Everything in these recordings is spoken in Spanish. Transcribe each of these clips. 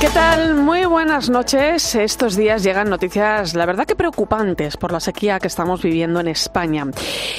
¿Qué tal? Muy buenas noches. Estos días llegan noticias, la verdad que preocupantes por la sequía que estamos viviendo en España.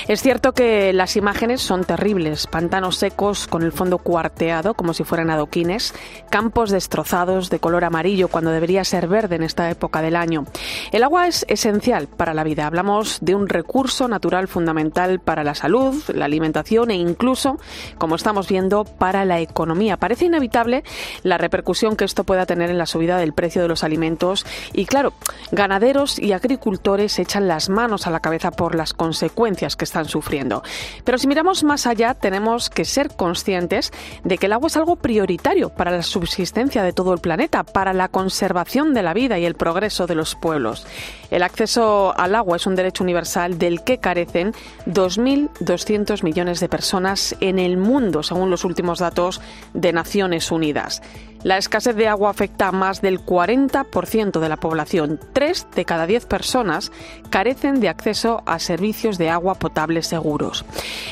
Es cierto que las imágenes son terribles. Pantanos secos con el fondo cuarteado como si fueran adoquines, campos destrozados de color amarillo cuando debería ser verde en esta época del año. El agua es esencial para la vida. Hablamos de un recurso natural fundamental para la salud, la alimentación e incluso, como estamos viendo, para la economía. Parece inevitable la repercusión que esto pueda tener en la subida del precio de los alimentos y claro, ganaderos y agricultores echan las manos a la cabeza por las consecuencias que están sufriendo. Pero si miramos más allá, tenemos que ser conscientes de que el agua es algo prioritario para la subsistencia de todo el planeta, para la conservación de la vida y el progreso de los pueblos. El acceso al agua es un derecho universal del que carecen 2.200 millones de personas en el mundo, según los últimos datos de Naciones Unidas. La escasez de agua afecta a más del 40% de la población. Tres de cada diez personas carecen de acceso a servicios de agua potable seguros.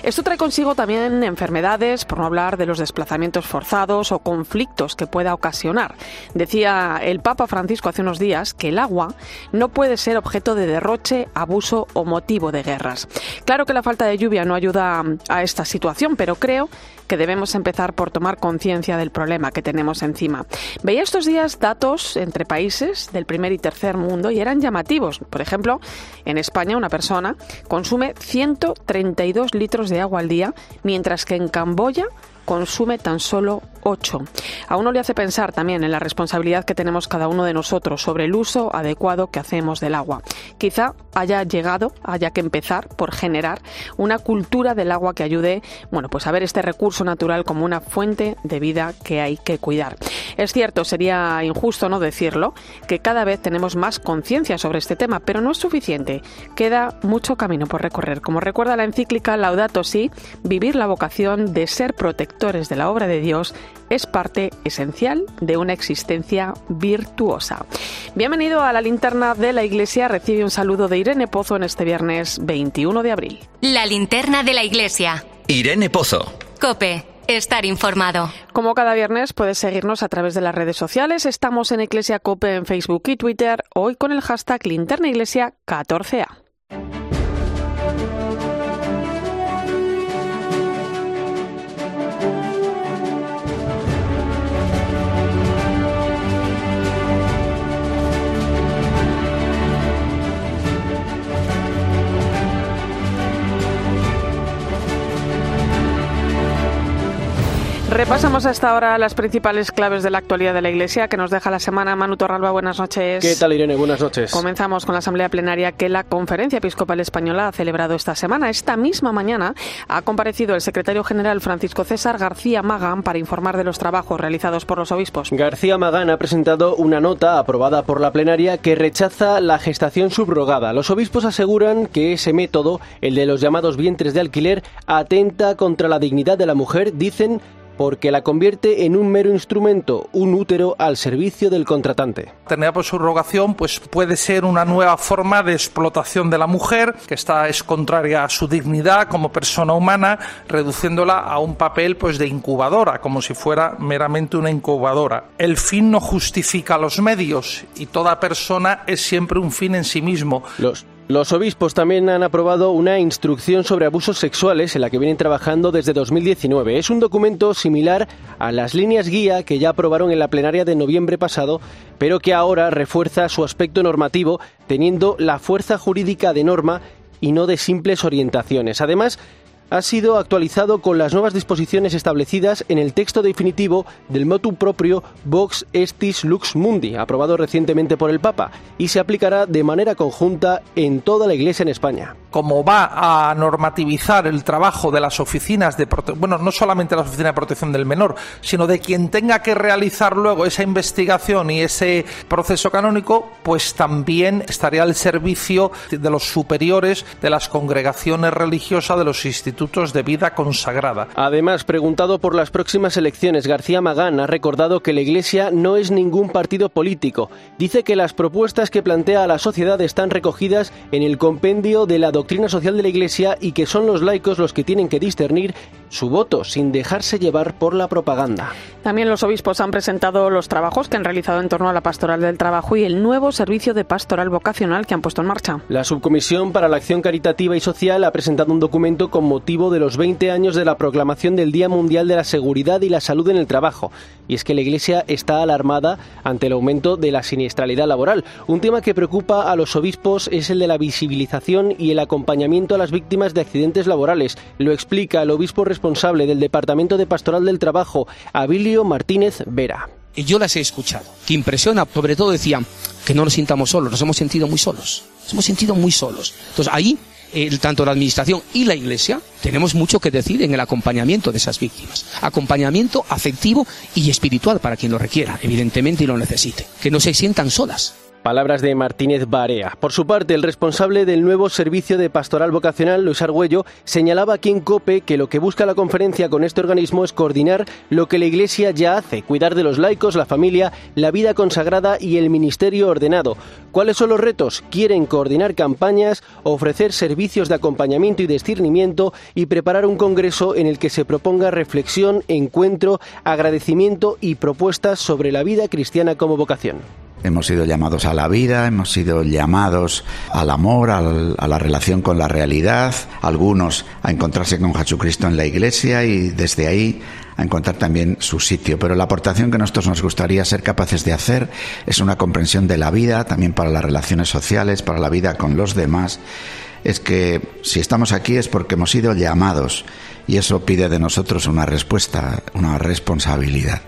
Esto trae consigo también enfermedades, por no hablar de los desplazamientos forzados o conflictos que pueda ocasionar. Decía el Papa Francisco hace unos días que el agua no puede ser objeto de derroche, abuso o motivo de guerras. Claro que la falta de lluvia no ayuda a esta situación, pero creo que debemos empezar por tomar conciencia del problema que tenemos encima. Veía estos días datos entre países del primer y tercer mundo y eran llamativos. Por ejemplo, en España una persona consume 132 litros de agua al día, mientras que en Camboya consume tan solo 8. A uno le hace pensar también en la responsabilidad que tenemos cada uno de nosotros sobre el uso adecuado que hacemos del agua. Quizá haya llegado, haya que empezar por generar una cultura del agua que ayude, bueno, pues a ver este recurso natural como una fuente de vida que hay que cuidar. Es cierto, sería injusto no decirlo, que cada vez tenemos más conciencia sobre este tema, pero no es suficiente. Queda mucho camino por recorrer. Como recuerda la encíclica Laudato Si, vivir la vocación de ser protector de la obra de Dios es parte esencial de una existencia virtuosa. Bienvenido a la linterna de la iglesia. Recibe un saludo de Irene Pozo en este viernes 21 de abril. La linterna de la iglesia. Irene Pozo. Cope. Estar informado. Como cada viernes puedes seguirnos a través de las redes sociales. Estamos en Iglesia Cope en Facebook y Twitter. Hoy con el hashtag linterna iglesia 14A. Repasamos hasta ahora las principales claves de la actualidad de la Iglesia que nos deja la semana. Manu Torralba, buenas noches. ¿Qué tal, Irene? Buenas noches. Comenzamos con la Asamblea Plenaria que la Conferencia Episcopal Española ha celebrado esta semana. Esta misma mañana ha comparecido el secretario general Francisco César García Magán para informar de los trabajos realizados por los obispos. García Magán ha presentado una nota aprobada por la plenaria que rechaza la gestación subrogada. Los obispos aseguran que ese método, el de los llamados vientres de alquiler, atenta contra la dignidad de la mujer, dicen porque la convierte en un mero instrumento, un útero al servicio del contratante. Tener por subrogación pues puede ser una nueva forma de explotación de la mujer, que está es contraria a su dignidad como persona humana, reduciéndola a un papel pues de incubadora, como si fuera meramente una incubadora. El fin no justifica los medios y toda persona es siempre un fin en sí mismo. Los los obispos también han aprobado una instrucción sobre abusos sexuales en la que vienen trabajando desde 2019. Es un documento similar a las líneas guía que ya aprobaron en la plenaria de noviembre pasado, pero que ahora refuerza su aspecto normativo teniendo la fuerza jurídica de norma y no de simples orientaciones. Además, ha sido actualizado con las nuevas disposiciones establecidas en el texto definitivo del motu proprio Vox Estis Lux Mundi, aprobado recientemente por el Papa, y se aplicará de manera conjunta en toda la Iglesia en España. Como va a normativizar el trabajo de las oficinas de protección, bueno, no solamente las oficinas de protección del menor, sino de quien tenga que realizar luego esa investigación y ese proceso canónico, pues también estaría al servicio de los superiores de las congregaciones religiosas de los institutos de vida consagrada. Además, preguntado por las próximas elecciones, García Magán ha recordado que la Iglesia no es ningún partido político. Dice que las propuestas que plantea a la sociedad están recogidas en el compendio de la doctrina social de la Iglesia y que son los laicos los que tienen que discernir su voto sin dejarse llevar por la propaganda. También los obispos han presentado los trabajos que han realizado en torno a la pastoral del trabajo y el nuevo servicio de pastoral vocacional que han puesto en marcha. La Subcomisión para la Acción Caritativa y Social ha presentado un documento con motivo de los 20 años de la proclamación del Día Mundial de la Seguridad y la Salud en el Trabajo. Y es que la Iglesia está alarmada ante el aumento de la siniestralidad laboral. Un tema que preocupa a los obispos es el de la visibilización y el acompañamiento a las víctimas de accidentes laborales. Lo explica el obispo responsable del Departamento de Pastoral del Trabajo, Abilio Martínez Vera. Yo las he escuchado, que impresiona, sobre todo decían que no nos sintamos solos, nos hemos sentido muy solos, nos hemos sentido muy solos. Entonces ahí, tanto la administración y la iglesia, tenemos mucho que decir en el acompañamiento de esas víctimas. Acompañamiento afectivo y espiritual para quien lo requiera, evidentemente, y lo necesite. Que no se sientan solas. Palabras de Martínez Barea. Por su parte, el responsable del nuevo servicio de pastoral vocacional, Luis Argüello, señalaba aquí en COPE que lo que busca la conferencia con este organismo es coordinar lo que la Iglesia ya hace, cuidar de los laicos, la familia, la vida consagrada y el ministerio ordenado. ¿Cuáles son los retos? Quieren coordinar campañas, ofrecer servicios de acompañamiento y discernimiento y preparar un congreso en el que se proponga reflexión, encuentro, agradecimiento y propuestas sobre la vida cristiana como vocación. Hemos sido llamados a la vida, hemos sido llamados al amor, al, a la relación con la realidad, algunos a encontrarse con Jesucristo en la iglesia y desde ahí a encontrar también su sitio. Pero la aportación que nosotros nos gustaría ser capaces de hacer es una comprensión de la vida, también para las relaciones sociales, para la vida con los demás. Es que si estamos aquí es porque hemos sido llamados y eso pide de nosotros una respuesta, una responsabilidad.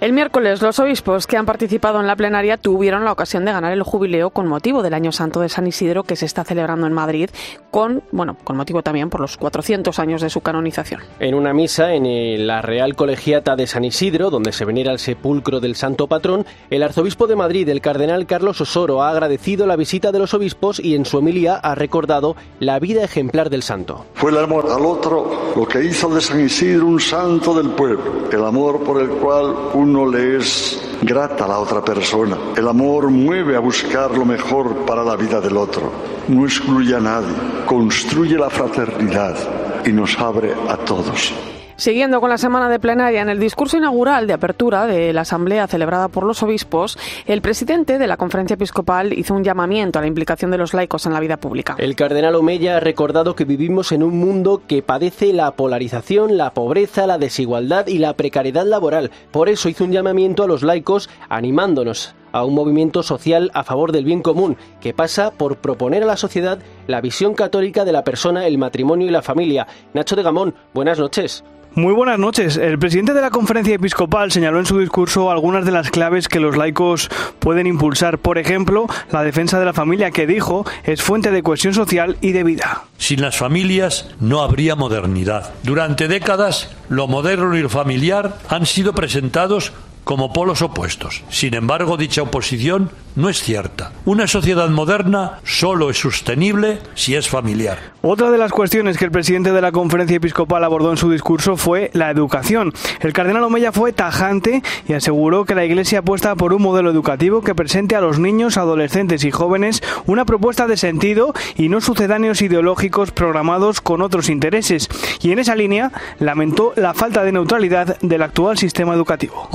El miércoles, los obispos que han participado en la plenaria tuvieron la ocasión de ganar el jubileo con motivo del Año Santo de San Isidro que se está celebrando en Madrid, con, bueno, con motivo también por los 400 años de su canonización. En una misa en la Real Colegiata de San Isidro, donde se venera el sepulcro del santo patrón, el arzobispo de Madrid, el cardenal Carlos Osoro, ha agradecido la visita de los obispos y en su homilía ha recordado la vida ejemplar del santo. Fue el amor al otro lo que hizo de San Isidro un santo del pueblo, el amor por el cual un uno le es grata a la otra persona. El amor mueve a buscar lo mejor para la vida del otro. No excluye a nadie, construye la fraternidad y nos abre a todos. Siguiendo con la semana de plenaria, en el discurso inaugural de apertura de la asamblea celebrada por los obispos, el presidente de la conferencia episcopal hizo un llamamiento a la implicación de los laicos en la vida pública. El cardenal Omeya ha recordado que vivimos en un mundo que padece la polarización, la pobreza, la desigualdad y la precariedad laboral. Por eso hizo un llamamiento a los laicos animándonos a un movimiento social a favor del bien común, que pasa por proponer a la sociedad la visión católica de la persona, el matrimonio y la familia. Nacho de Gamón, buenas noches. Muy buenas noches. El presidente de la conferencia episcopal señaló en su discurso algunas de las claves que los laicos pueden impulsar. Por ejemplo, la defensa de la familia, que dijo es fuente de cohesión social y de vida. Sin las familias no habría modernidad. Durante décadas, lo moderno y lo familiar han sido presentados como polos opuestos. Sin embargo, dicha oposición no es cierta. Una sociedad moderna solo es sostenible si es familiar. Otra de las cuestiones que el presidente de la conferencia episcopal abordó en su discurso fue la educación. El cardenal Omeya fue tajante y aseguró que la Iglesia apuesta por un modelo educativo que presente a los niños, adolescentes y jóvenes una propuesta de sentido y no sucedáneos ideológicos programados con otros intereses. Y en esa línea lamentó la falta de neutralidad del actual sistema educativo.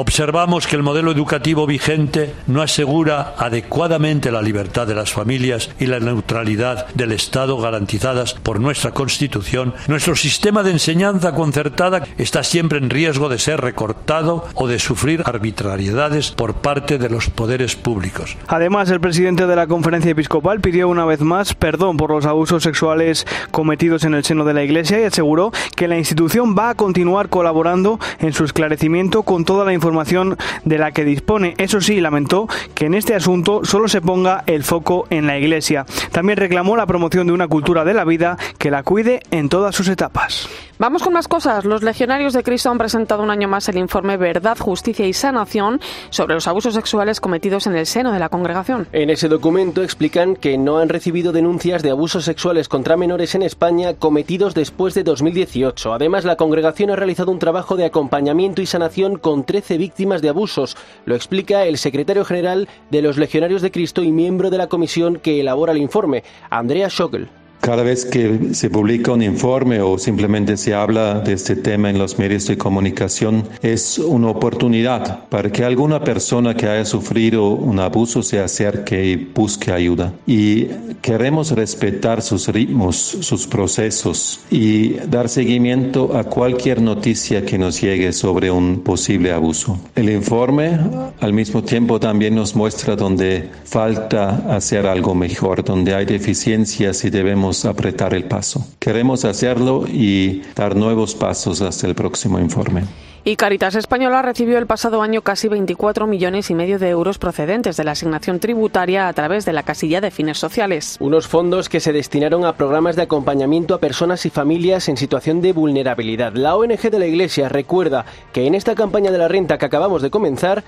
Observamos que el modelo educativo vigente no asegura adecuadamente la libertad de las familias y la neutralidad del Estado garantizadas por nuestra Constitución, nuestro sistema de enseñanza concertada está siempre en riesgo de ser recortado o de sufrir arbitrariedades por parte de los poderes públicos. Además, el presidente de la conferencia episcopal pidió una vez más perdón por los abusos sexuales cometidos en el seno de la Iglesia y aseguró que la institución va a continuar colaborando en su esclarecimiento con toda la información de la que dispone. Eso sí, lamentó que en este asunto solo se ponga el foco en la Iglesia. También reclamó la promoción de una cultura de la vida que la cuide en todas sus etapas. Vamos con más cosas. Los legionarios de Cristo han presentado un año más el informe Verdad, Justicia y Sanación sobre los abusos sexuales cometidos en el seno de la congregación. En ese documento explican que no han recibido denuncias de abusos sexuales contra menores en España cometidos después de 2018. Además, la congregación ha realizado un trabajo de acompañamiento y sanación con 13 víctimas de abusos. Lo explica el secretario general de los Legionarios de Cristo y miembro de la comisión que elabora el informe, Andrea Schockel. Cada vez que se publica un informe o simplemente se habla de este tema en los medios de comunicación, es una oportunidad para que alguna persona que haya sufrido un abuso se acerque y busque ayuda. Y queremos respetar sus ritmos, sus procesos y dar seguimiento a cualquier noticia que nos llegue sobre un posible abuso. El informe al mismo tiempo también nos muestra donde falta hacer algo mejor, donde hay deficiencias y debemos apretar el paso. Queremos hacerlo y dar nuevos pasos hasta el próximo informe. Y Caritas Española recibió el pasado año casi 24 millones y medio de euros procedentes de la asignación tributaria a través de la casilla de fines sociales. Unos fondos que se destinaron a programas de acompañamiento a personas y familias en situación de vulnerabilidad. La ONG de la Iglesia recuerda que en esta campaña de la renta que acabamos de comenzar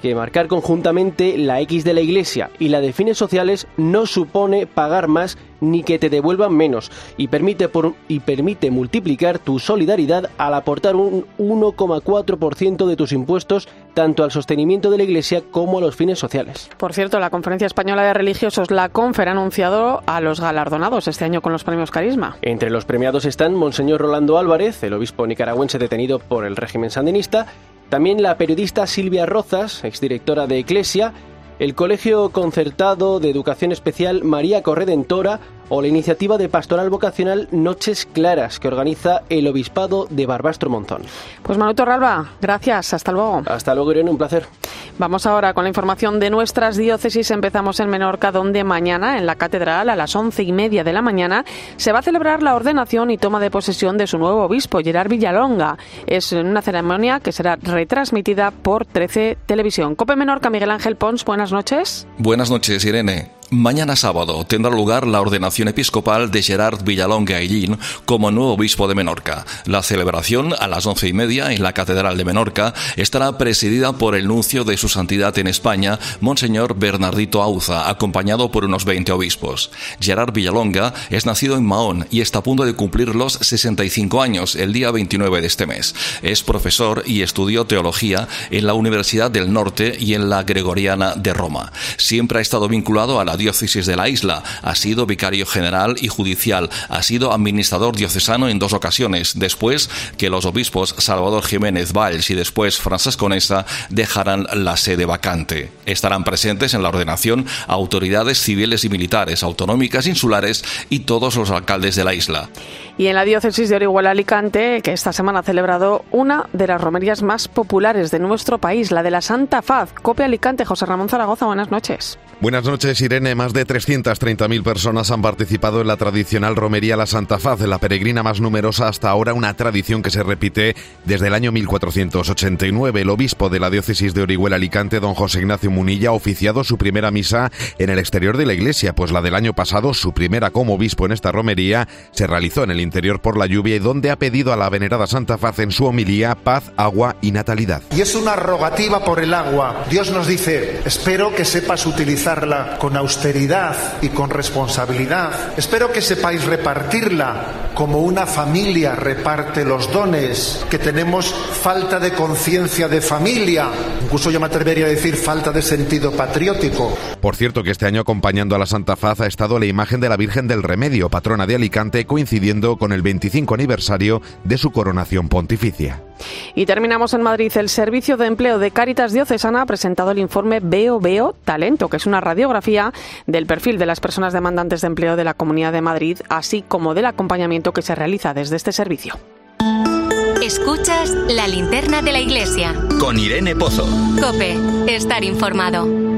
que marcar conjuntamente la X de la Iglesia y la de fines sociales no supone pagar más ni que te devuelvan menos y permite, por, y permite multiplicar tu solidaridad al aportar un 1,4% de tus impuestos tanto al sostenimiento de la Iglesia como a los fines sociales. Por cierto, la Conferencia Española de Religiosos, la CONFER, ha anunciado a los galardonados este año con los premios Carisma. Entre los premiados están Monseñor Rolando Álvarez, el obispo nicaragüense detenido por el régimen sandinista, también la periodista Silvia Rozas, exdirectora de Eclesia, el Colegio Concertado de Educación Especial María Corredentora o la iniciativa de pastoral vocacional Noches Claras que organiza el Obispado de Barbastro Monzón. Pues Manuto Ralba, gracias, hasta luego. Hasta luego Irene, un placer. Vamos ahora con la información de nuestras diócesis. Empezamos en Menorca, donde mañana, en la catedral, a las once y media de la mañana, se va a celebrar la ordenación y toma de posesión de su nuevo obispo, Gerard Villalonga. Es una ceremonia que será retransmitida por 13 Televisión. Cope Menorca, Miguel Ángel Pons, buenas noches. Buenas noches, Irene. Mañana sábado tendrá lugar la ordenación episcopal de Gerard Villalonga Aillín como nuevo obispo de Menorca. La celebración a las once y media en la Catedral de Menorca estará presidida por el nuncio de su santidad en España, Monseñor Bernardito Auza, acompañado por unos 20 obispos. Gerard Villalonga es nacido en Mahón y está a punto de cumplir los 65 años el día 29 de este mes. Es profesor y estudió teología en la Universidad del Norte y en la Gregoriana de Roma. Siempre ha estado vinculado a la diócesis de la isla, ha sido vicario general y judicial, ha sido administrador diocesano en dos ocasiones, después que los obispos Salvador Jiménez Valls y después Francesco Nesta dejarán la sede vacante. Estarán presentes en la ordenación autoridades civiles y militares, autonómicas, insulares y todos los alcaldes de la isla. Y en la diócesis de Orihuela Alicante, que esta semana ha celebrado una de las romerías más populares de nuestro país, la de la Santa Faz. Cope Alicante, José Ramón Zaragoza, buenas noches. Buenas noches, Irene. Más de 330.000 personas han participado en la tradicional romería La Santa Faz, la peregrina más numerosa hasta ahora, una tradición que se repite desde el año 1489. El obispo de la diócesis de Orihuela Alicante, don José Ignacio Munilla, ha oficiado su primera misa en el exterior de la iglesia, pues la del año pasado, su primera como obispo en esta romería, se realizó en el interior por la lluvia y donde ha pedido a la venerada Santa Faz en su homilía paz, agua y natalidad. Y es una rogativa por el agua. Dios nos dice, espero que sepas utilizarla con austeridad y con responsabilidad. Espero que sepáis repartirla como una familia reparte los dones, que tenemos falta de conciencia de familia, incluso yo me atrevería a decir falta de sentido patriótico. Por cierto que este año acompañando a la Santa Faz ha estado la imagen de la Virgen del Remedio, patrona de Alicante, coincidiendo con el 25 aniversario de su coronación pontificia. Y terminamos en Madrid. El Servicio de Empleo de Cáritas Diocesana ha presentado el informe Veo Veo Talento, que es una radiografía del perfil de las personas demandantes de empleo de la Comunidad de Madrid, así como del acompañamiento que se realiza desde este servicio. Escuchas la linterna de la iglesia. Con Irene Pozo. Cope, estar informado.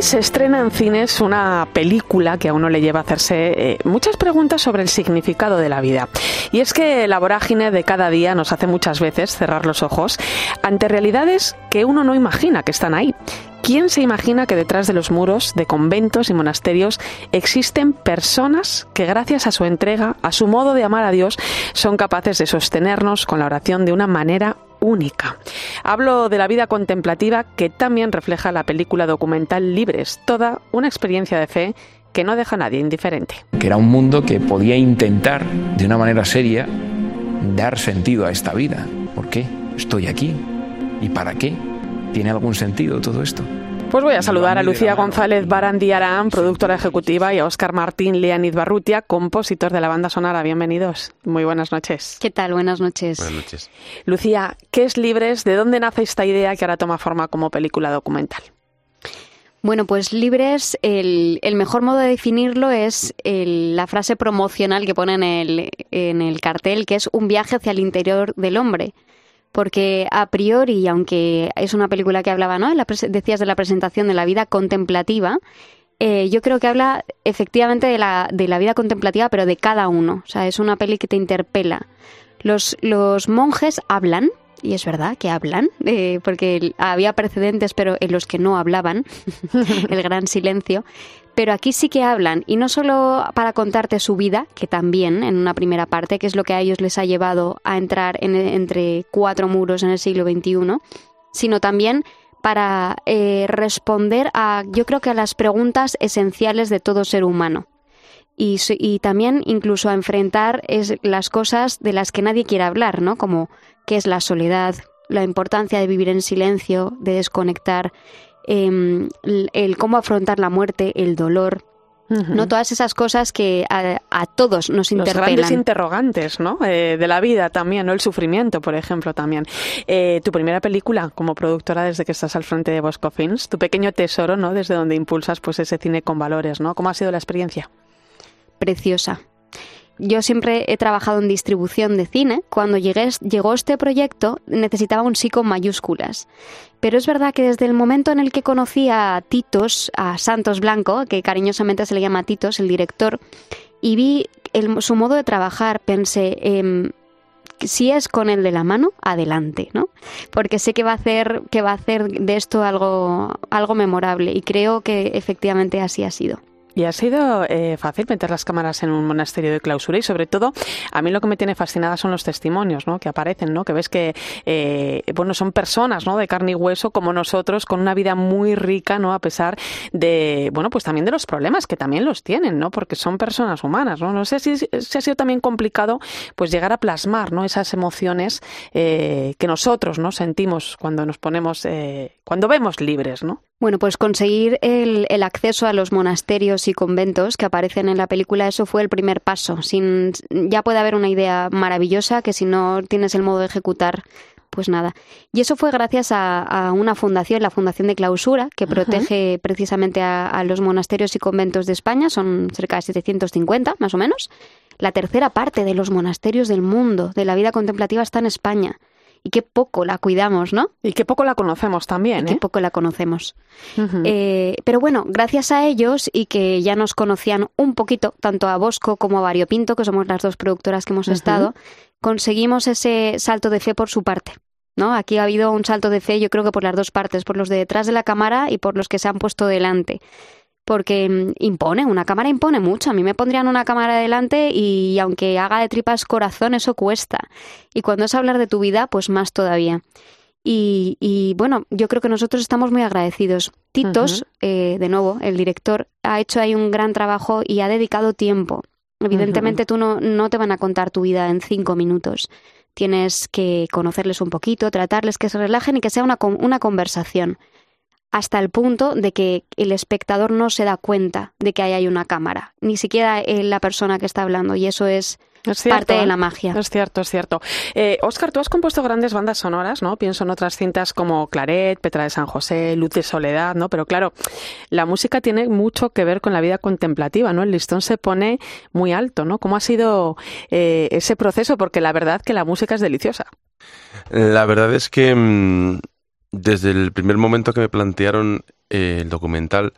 Se estrena en cines una película que a uno le lleva a hacerse eh, muchas preguntas sobre el significado de la vida. Y es que la vorágine de cada día nos hace muchas veces cerrar los ojos ante realidades que uno no imagina que están ahí. ¿Quién se imagina que detrás de los muros de conventos y monasterios existen personas que gracias a su entrega, a su modo de amar a Dios, son capaces de sostenernos con la oración de una manera única. Hablo de la vida contemplativa que también refleja la película documental Libres, toda una experiencia de fe que no deja a nadie indiferente. Que era un mundo que podía intentar, de una manera seria, dar sentido a esta vida. ¿Por qué estoy aquí? ¿Y para qué? ¿Tiene algún sentido todo esto? Pues voy a saludar a Lucía González Barandiarán, productora ejecutiva, y a Óscar Martín Leanid Barrutia, compositor de la banda sonora. Bienvenidos. Muy buenas noches. ¿Qué tal? Buenas noches. Buenas noches. Lucía, ¿qué es Libres? ¿De dónde nace esta idea que ahora toma forma como película documental? Bueno, pues Libres, el, mejor modo de definirlo es la frase promocional que pone en el, en el cartel, que es un viaje hacia el interior del hombre porque a priori, aunque es una película que hablaba, ¿no? decías de la presentación de la vida contemplativa, eh, yo creo que habla efectivamente de la, de la vida contemplativa, pero de cada uno. O sea, es una peli que te interpela. Los, los monjes hablan, y es verdad que hablan, eh, porque había precedentes, pero en los que no hablaban, el gran silencio. Pero aquí sí que hablan, y no solo para contarte su vida, que también en una primera parte, que es lo que a ellos les ha llevado a entrar entre cuatro muros en el siglo XXI, sino también para eh, responder a, yo creo que a las preguntas esenciales de todo ser humano. Y, y también incluso a enfrentar es, las cosas de las que nadie quiere hablar, ¿no? Como qué es la soledad, la importancia de vivir en silencio, de desconectar, Em, el, cómo afrontar la muerte, el dolor, ¿no? Todas esas cosas que a, todos nos interpelan. Los grandes interrogantes, ¿no? Eh, de la vida también, ¿no? El sufrimiento, por ejemplo, también. Eh, tu primera película como productora desde que estás al frente de Bosco Films, tu pequeño tesoro, ¿no? Desde donde impulsas pues ese cine con valores, ¿no? ¿Cómo ha sido la experiencia? Preciosa yo siempre he trabajado en distribución de cine. Cuando llegué, llegó este proyecto necesitaba un sí con mayúsculas. Pero es verdad que desde el momento en el que conocí a Titos, a Santos Blanco, que cariñosamente se le llama Titos, el director, y vi su modo de trabajar, pensé, em, si es con el de la mano, adelante, ¿no? Porque sé que va a hacer, que va a hacer de esto algo, algo memorable y creo que efectivamente así ha sido. Y ha sido eh, fácil meter las cámaras en un monasterio de clausura y sobre todo a mí lo que me tiene fascinada son los testimonios ¿no? que aparecen, ¿no? que ves que eh, bueno son personas ¿no? de carne y hueso como nosotros con una vida muy rica ¿no? a pesar de bueno pues también de los problemas que también los tienen ¿no? porque son personas humanas ¿no? no sé si, si ha sido también complicado pues llegar a plasmar ¿no? esas emociones eh, que nosotros ¿no? sentimos cuando nos ponemos cuando vemos libres ¿no? Bueno, pues conseguir el, el, acceso a los monasterios y conventos que aparecen en la película, eso fue el primer paso. Sin, ya puede haber una idea maravillosa que si no tienes el modo de ejecutar, pues nada. Y eso fue gracias a, una fundación, la Fundación de Clausura, que protege precisamente a, a, los monasterios y conventos de España, son cerca de 750 más o menos. La tercera parte de los monasterios del mundo, de la vida contemplativa, está en España y qué poco la cuidamos, ¿no? Y qué poco la conocemos también, y Qué ¿eh? poco la conocemos. Eh, pero bueno, gracias a ellos y que ya nos conocían un poquito, tanto a Bosco como a Variopinto, que somos las dos productoras que hemos estado, conseguimos ese salto de fe por su parte. ¿No? Aquí ha habido un salto de fe, yo creo que por las dos partes, por los de detrás de la cámara y por los que se han puesto delante porque mm, impone, una cámara impone mucho. A mí me pondrían una cámara delante y aunque haga de tripas corazón, eso cuesta. Y cuando es hablar de tu vida, pues más todavía. Y, bueno, yo creo que nosotros estamos muy agradecidos. Titos, eh, de nuevo, el director, ha hecho ahí un gran trabajo y ha dedicado tiempo. Evidentemente tú no, no te van a contar tu vida en cinco minutos. Tienes que conocerles un poquito, tratarles que se relajen y que sea una, una conversación hasta el punto de que el espectador no se da cuenta de que ahí hay una cámara, ni siquiera la persona que está hablando, y eso es, parte de la magia. Es cierto, es cierto. Eh, Oscar, tú has compuesto grandes bandas sonoras, ¿no? Pienso en otras cintas como Claret, Petra de San José, Luz de Soledad, ¿no? Pero claro, la música tiene mucho que ver con la vida contemplativa, ¿no? El listón se pone muy alto, ¿no? ¿Cómo ha sido eh, ese proceso? Porque la verdad que la música es deliciosa. La verdad es que mm, desde el primer momento que me plantearon eh, el documental,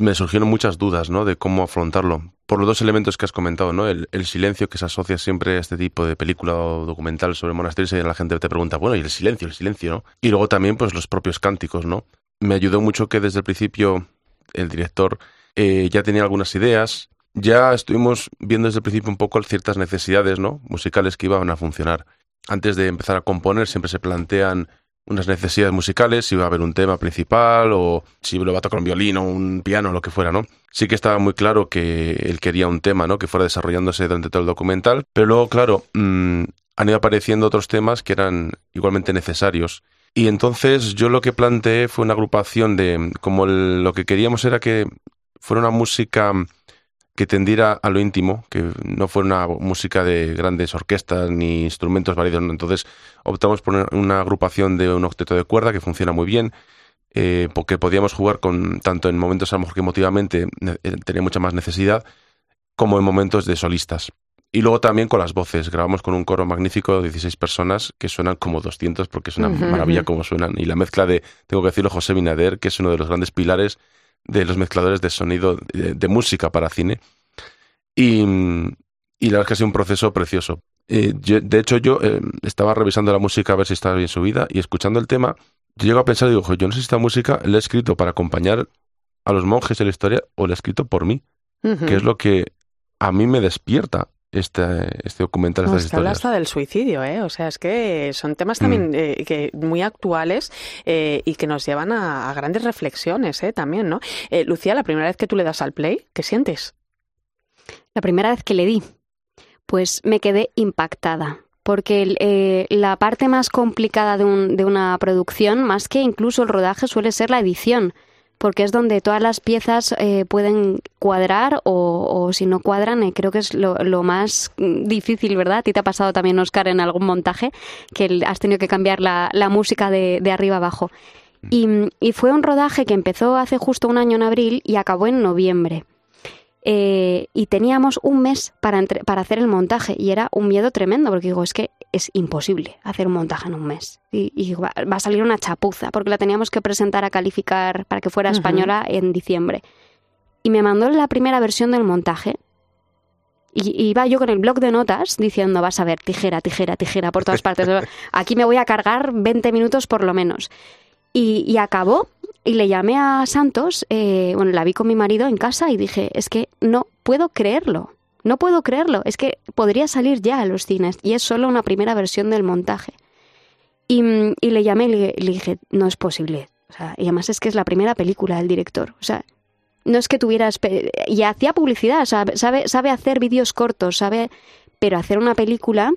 me surgieron muchas dudas, ¿no? De cómo afrontarlo. Por los dos elementos que has comentado, ¿no? El, silencio que se asocia siempre a este tipo de película o documental sobre monasterios y la gente te pregunta, bueno, ¿y el silencio? El silencio, ¿no? Y luego también, pues, los propios cánticos, ¿no? Me ayudó mucho que desde el principio el director eh, ya tenía algunas ideas. Ya estuvimos viendo desde el principio un poco ciertas necesidades, ¿no? Musicales que iban a funcionar. Antes de empezar a componer siempre se plantean unas necesidades musicales, si va a haber un tema principal o si lo va a tocar un violín o un piano lo que fuera, ¿no? Sí que estaba muy claro que él quería un tema, ¿no? Que fuera desarrollándose durante todo el documental, pero luego, claro, mm, han ido apareciendo otros temas que eran igualmente necesarios. Y entonces yo lo que planteé fue una agrupación de, como lo que queríamos era que fuera una música que tendiera a lo íntimo, que no fuera una música de grandes orquestas ni instrumentos variados. Entonces optamos por una agrupación de un octeto de cuerda que funciona muy bien, eh, porque podíamos jugar con tanto en momentos a lo mejor que emotivamente eh, tenía mucha más necesidad, como en momentos de solistas. Y luego también con las voces. Grabamos con un coro magnífico de 16 personas que suenan como 200 porque es una maravilla como suenan. Y la mezcla de, tengo que decirlo, José Binader, que es uno de los grandes pilares de los mezcladores de sonido de, música para cine. Y, y, la verdad es que ha sido un proceso precioso. Eh, de hecho, yo eh, estaba revisando la música a ver si estaba bien subida y escuchando el tema, yo llego a pensar y digo, yo no sé si esta música la he escrito para acompañar a los monjes en la historia o la he escrito por mí, que es lo que a mí me despierta este, este documental, estas historias. habla hasta del suicidio, ¿eh? O sea, es que son temas también mm. eh, que muy actuales eh, y que nos llevan a, grandes reflexiones, ¿eh? También, ¿no? Eh, Lucía, la primera vez que tú le das al play, ¿qué sientes? La primera vez que le di, pues me quedé impactada. Porque la parte más complicada de, un, de una producción, más que incluso el rodaje, suele ser la edición porque es donde todas las piezas eh, pueden cuadrar o, si no cuadran, eh, creo que es lo, más difícil, ¿verdad? A ti te ha pasado también, Oscar, en algún montaje que has tenido que cambiar la, música de, arriba abajo. Mm. y, fue un rodaje que empezó hace justo un año en abril y acabó en noviembre. Eh, y teníamos un mes para, para hacer el montaje y era un miedo tremendo porque digo, es que es imposible hacer un montaje en un mes y, va, a salir una chapuza porque la teníamos que presentar a calificar para que fuera española en diciembre. Y me mandó la primera versión del montaje y iba yo con el blog de notas diciendo, vas a ver, tijera, tijera, tijera por todas partes. Aquí me voy a cargar 20 minutos por lo menos. Y, y acabó y le llamé a Santos, eh, bueno, la vi con mi marido en casa y dije, es que no puedo creerlo, no puedo creerlo, es que podría salir ya a los cines y es solo una primera versión del montaje. Y, y le llamé y le, dije, no es posible. O sea, y además es que es la primera película del director. O sea, no es que tuvieras... Y hacía publicidad, sabe, sabe hacer vídeos cortos, sabe... Pero hacer una película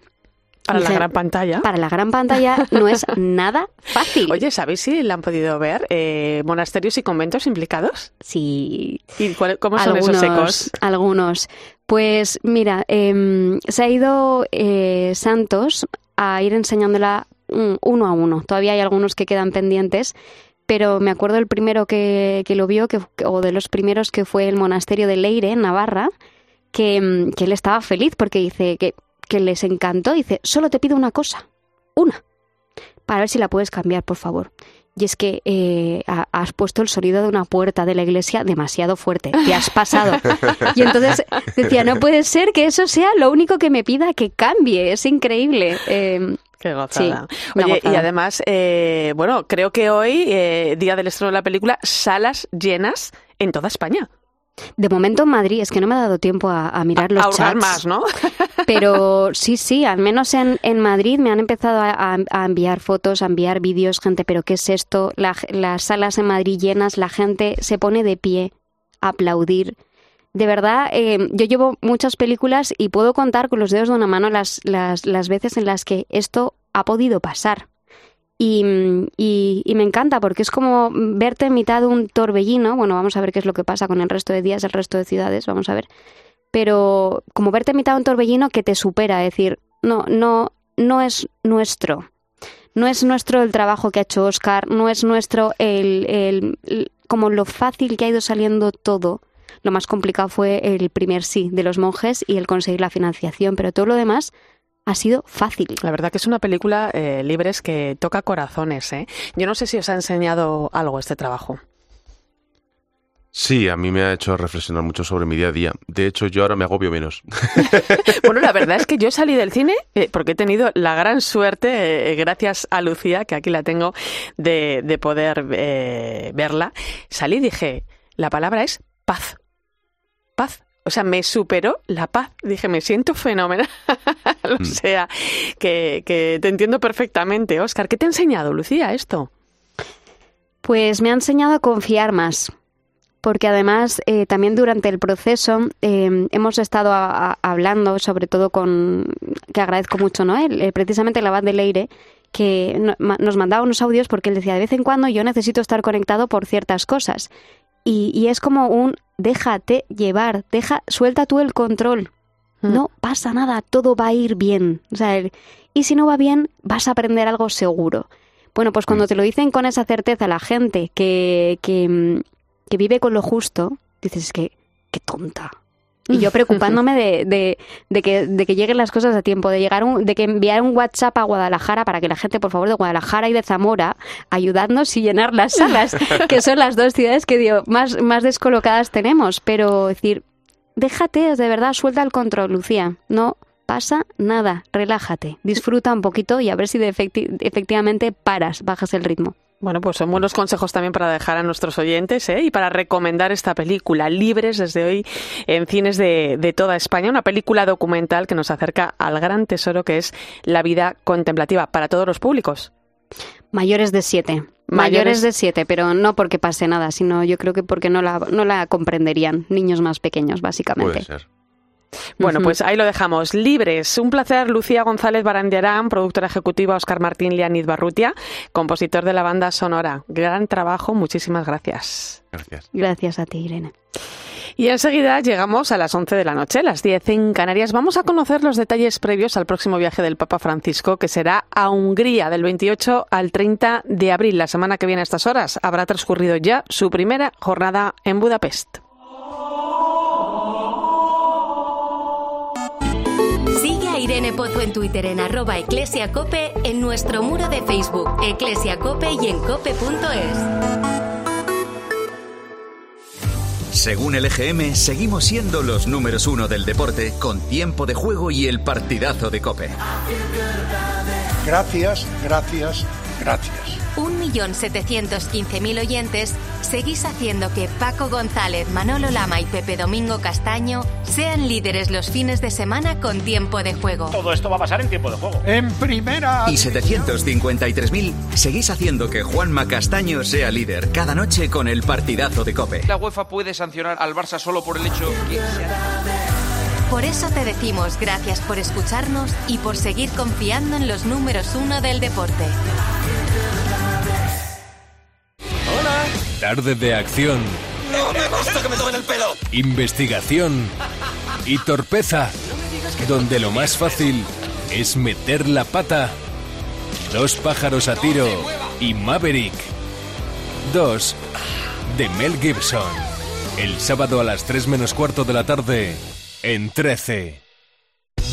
para la gran pantalla. Para la gran pantalla no es nada fácil. Oye, ¿sabéis si la han podido ver? Eh, ¿Monasterios y conventos implicados? Sí. ¿Y cómo son esos ecos? Algunos. Pues mira, em, se ha ido eh, Santos a ir enseñándola uno a uno. Todavía hay algunos que quedan pendientes, pero me acuerdo el primero que, que lo vio, que, o de los primeros que fue el monasterio de Leire, en Navarra, que, em, que él estaba feliz porque dice que que les encantó, dice, solo te pido una cosa, una, para ver si la puedes cambiar, por favor. Y es que eh, has puesto el sonido de una puerta de la iglesia demasiado fuerte, te has pasado. Y entonces decía, no puede ser que eso sea lo único que me pida que cambie, es increíble. Em, Qué gozada. Oye, y además, eh, bueno, creo que hoy, eh, día del estreno de la película, salas llenas en toda España. De momento en Madrid, es que no me ha dado tiempo a, mirar los chats. más, ¿no? pero sí, sí, al menos en, en Madrid me han empezado a, enviar fotos, a enviar vídeos, gente, pero ¿qué es esto? las salas en Madrid llenas, la gente se pone de pie a aplaudir. De verdad, eh, yo llevo muchas películas y puedo contar con los dedos de una mano las, las, las veces en las que esto ha podido pasar. Y, y, me encanta porque es como verte en mitad de un torbellino. Bueno, vamos a ver qué es lo que pasa con el resto de días, el resto de ciudades, vamos a ver. Pero como verte en mitad de un torbellino que te supera, es decir, no, no, no es nuestro. No es nuestro el trabajo que ha hecho Oscar, no es nuestro el, el, como lo fácil que ha ido saliendo todo. Lo más complicado fue el primer sí de los monjes y el conseguir la financiación, pero todo lo demás ha sido fácil. La verdad que es una película, eh, Libres, que toca corazones. ¿eh? Yo no sé si os ha enseñado algo este trabajo. Sí, a mí me ha hecho reflexionar mucho sobre mi día a día. De hecho, yo ahora me agobio menos. bueno, la verdad es que yo salí del cine eh, porque he tenido la gran suerte, eh, gracias a Lucía, que aquí la tengo, de, de poder eh, verla. Salí y dije, la palabra es paz. Paz. O sea, me superó la paz. Dije, me siento fenomenal. o Mm. sea, que, que te entiendo perfectamente. Oscar, ¿qué te ha enseñado, Lucía, esto? Pues me ha enseñado a confiar más, porque además eh, también durante el proceso eh, hemos estado a- a- hablando, sobre todo con, que agradezco mucho, ¿no? El, el- precisamente el abad de Leire, que no- ma- nos mandaba unos audios porque él decía, de vez en cuando yo necesito estar conectado por ciertas cosas. Y, y es como un déjate llevar, deja, suelta tú el control. No pasa nada, todo va a ir bien. O sea, el- y si no va bien, vas a aprender algo seguro. Bueno, pues cuando te lo dicen con esa certeza la gente que, que, que vive con lo justo, dices, es que, qué tonta. Y yo preocupándome de, de, de que, de que lleguen las cosas a tiempo, de llegar un, de que enviar un WhatsApp a Guadalajara para que la gente, por favor, de Guadalajara y de Zamora, ayudadnos y llenar las salas, que son las dos ciudades que digo, más, más descolocadas tenemos. Pero decir, déjate, de verdad, suelta el control, Lucía. No pasa nada, relájate, disfruta un poquito y a ver si de efecti- efectivamente paras, bajas el ritmo. Bueno, pues son buenos consejos también para dejar a nuestros oyentes ¿eh? y para recomendar esta película, Libres desde hoy en cines de, de toda España, una película documental que nos acerca al gran tesoro que es la vida contemplativa para todos los públicos. Mayores de siete. Mayores- Mayores de siete, pero no porque pase nada, sino yo creo que porque no la, no la comprenderían niños más pequeños, básicamente. ser. Bueno, pues ahí lo dejamos. Libres. Un placer, Lucía González Barandiarán, productora ejecutiva, Oscar Martín Lianiz Barrutia, compositor de la banda sonora. Gran trabajo, muchísimas gracias. Gracias. Gracias a ti, Irene. Y enseguida llegamos a las 11 de la noche, las 10 en Canarias. Vamos a conocer los detalles previos al próximo viaje del Papa Francisco, que será a Hungría del 28 al 30 de abril. La semana que viene a estas horas habrá transcurrido ya su primera jornada en Budapest. Irene Pozo en Twitter en arroba eclesiacope, en nuestro muro de Facebook, eclesiacope y en cope.es. Según el EGM, seguimos siendo los números uno del deporte con tiempo de juego y el partidazo de Cope. Gracias, gracias, gracias. 1.715.000 oyentes, seguís haciendo que Paco González, Manolo Lama y Pepe Domingo Castaño sean líderes los fines de semana con tiempo de juego. Todo esto va a pasar en tiempo de juego. En primera. Y 753.000 seguís haciendo que Juanma Castaño sea líder cada noche con el partidazo de Cope. La UEFA puede sancionar al Barça solo por el hecho que Por eso te decimos gracias por escucharnos y por seguir confiando en los números uno del deporte. Tarde de acción, ¡No me gusta que me tomen el pelo! investigación y torpeza, donde lo más fácil es meter la pata. Dos pájaros a tiro y Maverick. Dos de Mel Gibson. El sábado a las 3 menos cuarto de la tarde en 13.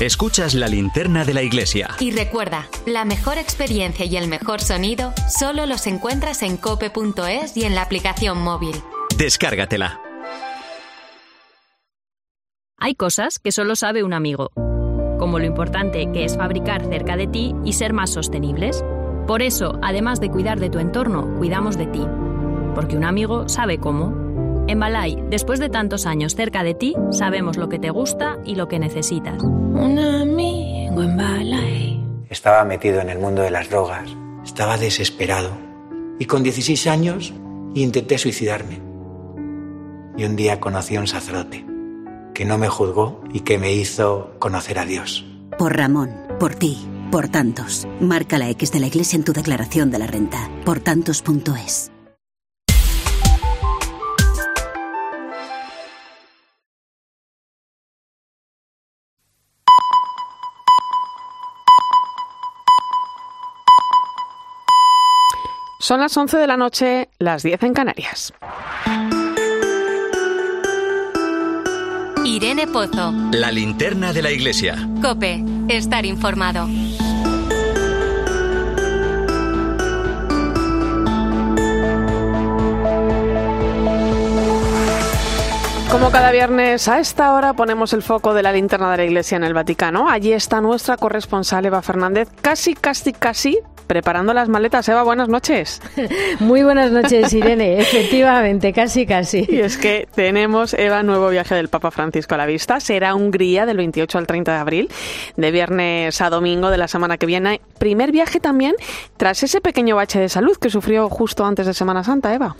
Escuchas la linterna de la iglesia. Y recuerda, la mejor experiencia y el mejor sonido solo los encuentras en cope.es y en la aplicación móvil. Descárgatela. Hay cosas que solo sabe un amigo, como lo importante que es fabricar cerca de ti y ser más sostenibles. Por eso, además de cuidar de tu entorno, cuidamos de ti. Porque un amigo sabe cómo. En Balay, después de tantos años cerca de ti, sabemos lo que te gusta y lo que necesitas. Un amigo en Balay. Estaba metido en el mundo de las drogas, estaba desesperado y con 16 años intenté suicidarme. Y un día conocí a un sacerdote que no me juzgó y que me hizo conocer a Dios. Por Ramón, por ti, por tantos. Marca la X de la iglesia en tu declaración de la renta. Por tantos.es. Son las 11 de la noche, las 10 en Canarias. Irene Pozo. La linterna de la iglesia. Cope, estar informado. Como cada viernes a esta hora ponemos el foco de la linterna de la iglesia en el Vaticano. Allí está nuestra corresponsal Eva Fernández, casi, casi, casi preparando las maletas. Eva, buenas noches. Muy buenas noches, Irene. Efectivamente, casi, casi. Y es que tenemos, Eva, nuevo viaje del Papa Francisco a la vista. Será Hungría del 28 al 30 de abril, de viernes a domingo de la semana que viene. Primer viaje también tras ese pequeño bache de salud que sufrió justo antes de Semana Santa, Eva.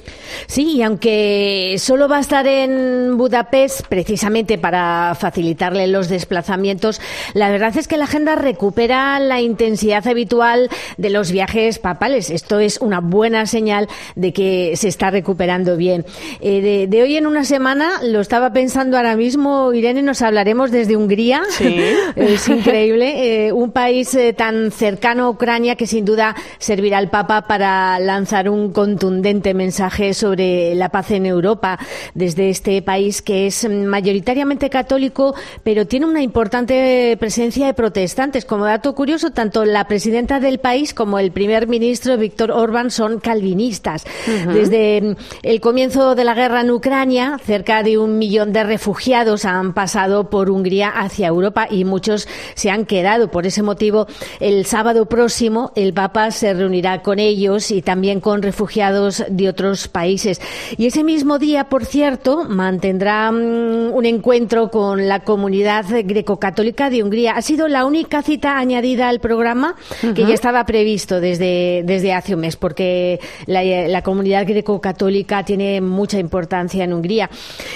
Sí, y aunque solo va a estar en Budapest precisamente para facilitarle los desplazamientos, la verdad es que la agenda recupera la intensidad habitual de los viajes papales. Esto es una buena señal de que se está recuperando bien. Eh, de, hoy en una semana, lo estaba pensando ahora mismo, Irene, nos hablaremos desde Hungría. es increíble. Eh, un país eh, tan cercano a Ucrania que sin duda servirá al Papa para lanzar un contundente mensaje sobre la paz en Europa desde este país que es mayoritariamente católico, pero tiene una importante presencia de protestantes. Como dato curioso, tanto la presidenta del país como como el primer ministro Víctor Orbán son calvinistas. Desde el comienzo de la guerra en Ucrania, cerca de un millón de refugiados han pasado por Hungría hacia Europa y muchos se han quedado. Por ese motivo, el sábado próximo el Papa se reunirá con ellos y también con refugiados de otros países. Y ese mismo día, por cierto, mantendrá mm, un encuentro con la comunidad greco-católica de Hungría. Ha sido la única cita añadida al programa que ya estaba prevista desde, desde hace un mes, porque la, comunidad greco-católica tiene mucha importancia en Hungría.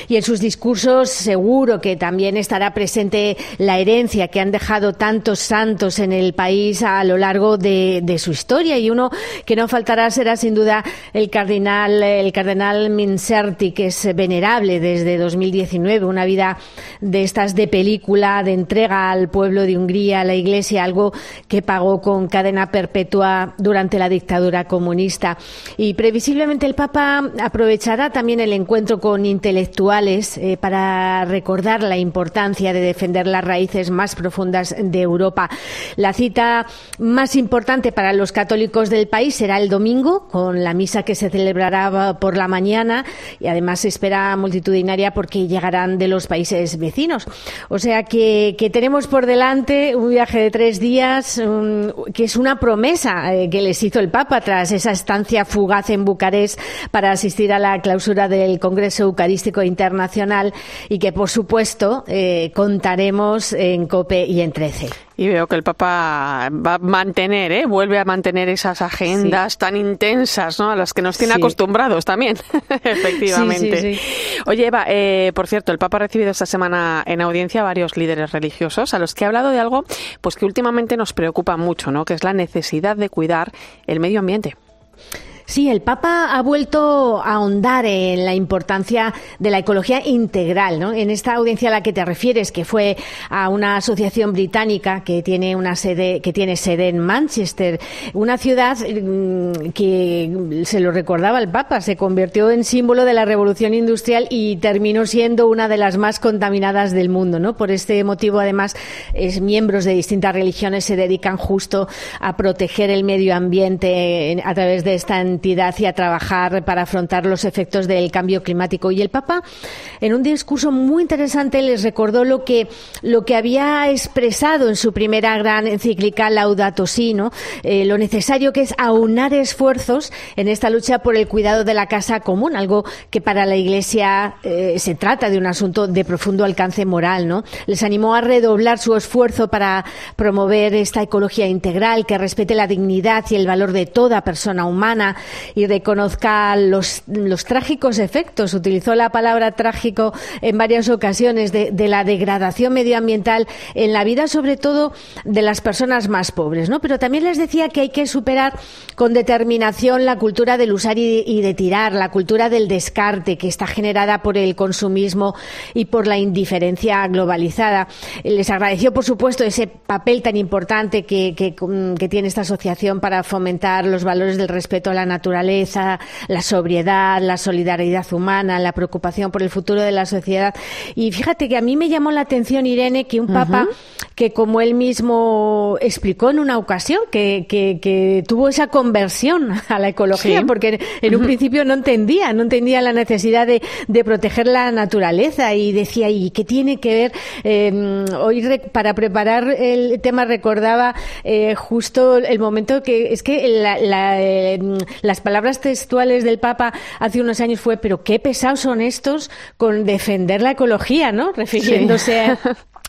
Y en sus discursos seguro que también estará presente la herencia que han dejado tantos santos en el país a lo largo de, su historia. Y uno que no faltará será sin duda el cardenal, el cardenal Mincerti, que es venerable desde 2019, una vida de estas de película, de entrega al pueblo de Hungría, a la Iglesia, algo que pagó con cadena perpetua durante la dictadura comunista. Y previsiblemente el Papa aprovechará también el encuentro con intelectuales eh, para recordar la importancia de defender las raíces más profundas de Europa. La cita más importante para los católicos del país será el domingo, con la misa que se celebrará por la mañana y además se espera multitudinaria porque llegarán de los países vecinos. O sea que, tenemos por delante un viaje de tres días que es una promesa eh, que les hizo el Papa tras esa estancia fugaz en Bucarest para asistir a la clausura del Congreso Eucarístico Internacional y que, por supuesto, eh, contaremos en COPE y en 13. Y veo que el Papa va a mantener, ¿eh? vuelve a mantener esas agendas tan intensas, ¿no? A las que nos tiene acostumbrados también, efectivamente. Oye, Eva, eh, por cierto, el Papa ha recibido esta semana en audiencia varios líderes religiosos a los que ha hablado de algo pues que últimamente nos preocupa mucho, ¿no? Que es la necesidad de cuidar el medio ambiente. Sí, el Papa ha vuelto a ahondar en la importancia de la ecología integral, ¿no? En esta audiencia a la que te refieres, que fue a una asociación británica que tiene una sede, que tiene sede en Manchester, una ciudad mm, que se lo recordaba el Papa, se convirtió en símbolo de la revolución industrial y terminó siendo una de las más contaminadas del mundo, ¿no? Por este motivo, además, es, miembros de distintas religiones se dedican justo a proteger el medio ambiente a través de esta y a trabajar para afrontar los efectos del cambio climático. Y el Papa, en un discurso muy interesante, les recordó lo que, lo que había expresado en su primera gran encíclica Laudato Si, eh, lo necesario que es aunar esfuerzos en esta lucha por el cuidado de la casa común, algo que para la Iglesia eh, se trata de un asunto de profundo alcance moral. ¿no? Les animó a redoblar su esfuerzo para promover esta ecología integral que respete la dignidad y el valor de toda persona humana y reconozca los, trágicos efectos, utilizó la palabra trágico en varias ocasiones, de, la degradación medioambiental en la vida, sobre todo de las personas más pobres, ¿no? Pero también les decía que hay que superar con determinación la cultura del usar y, de tirar, la cultura del descarte que está generada por el consumismo y por la indiferencia globalizada. Les agradeció, por supuesto, ese papel tan importante que, que, que tiene esta asociación para fomentar los valores del respeto a la naturaleza, la sobriedad, la solidaridad humana, la preocupación por el futuro de la sociedad. Y fíjate que a mí me llamó la atención, Irene, que un papa que, como él mismo explicó en una ocasión, que, que, tuvo esa conversión a la ecología, porque en un principio no entendía, no entendía la necesidad de, de proteger la naturaleza y decía, ¿y qué tiene que ver? Eh, hoy para preparar el tema recordaba eh, justo el momento que es que eh, las palabras textuales del Papa hace unos años fue, pero qué pesados son estos con defender la ecología, ¿no? Refiriéndose a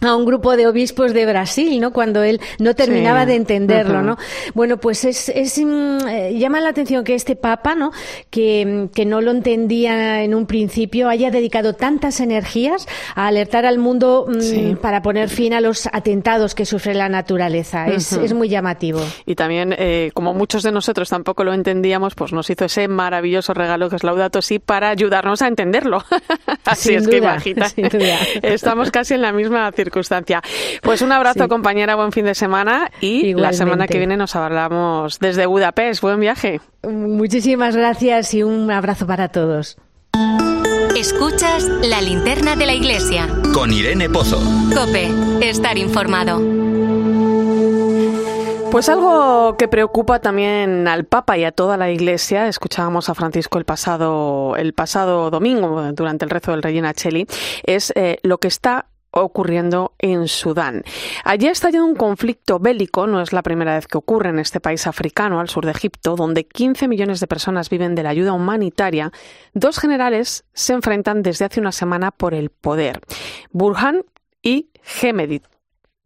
a un grupo de obispos de Brasil, ¿no? Cuando él no terminaba de entenderlo, ¿no? Bueno, pues es, es mm, eh, llama la atención que este Papa, ¿no? Que, que, no lo entendía en un principio, haya dedicado tantas energías a alertar al mundo mm, para poner fin a los atentados que sufre la naturaleza. es, es, muy llamativo. Y también, eh, como muchos de nosotros tampoco lo entendíamos, pues nos hizo ese maravilloso regalo que es Laudato Si para ayudarnos a entenderlo. Así es que imagina. Estamos casi en la misma circunstancia circunstancia. Pues un abrazo, compañera, buen fin de semana y la semana que viene nos hablamos desde Budapest. Buen viaje. Muchísimas gracias y un abrazo para todos. Escuchas la linterna de la iglesia. Con Irene Pozo. Cope, estar informado. Pues algo que preocupa también al Papa y a toda la Iglesia, escuchábamos a Francisco el pasado, el pasado domingo durante el rezo del Rey Cheli, es eh, lo que está ocurriendo en Sudán. Allí ha estallado un conflicto bélico, no es la primera vez que ocurre en este país africano, al sur de Egipto, donde 15 millones de personas viven de la ayuda humanitaria. Dos generales se enfrentan desde hace una semana por el poder, Burhan y Hemedit.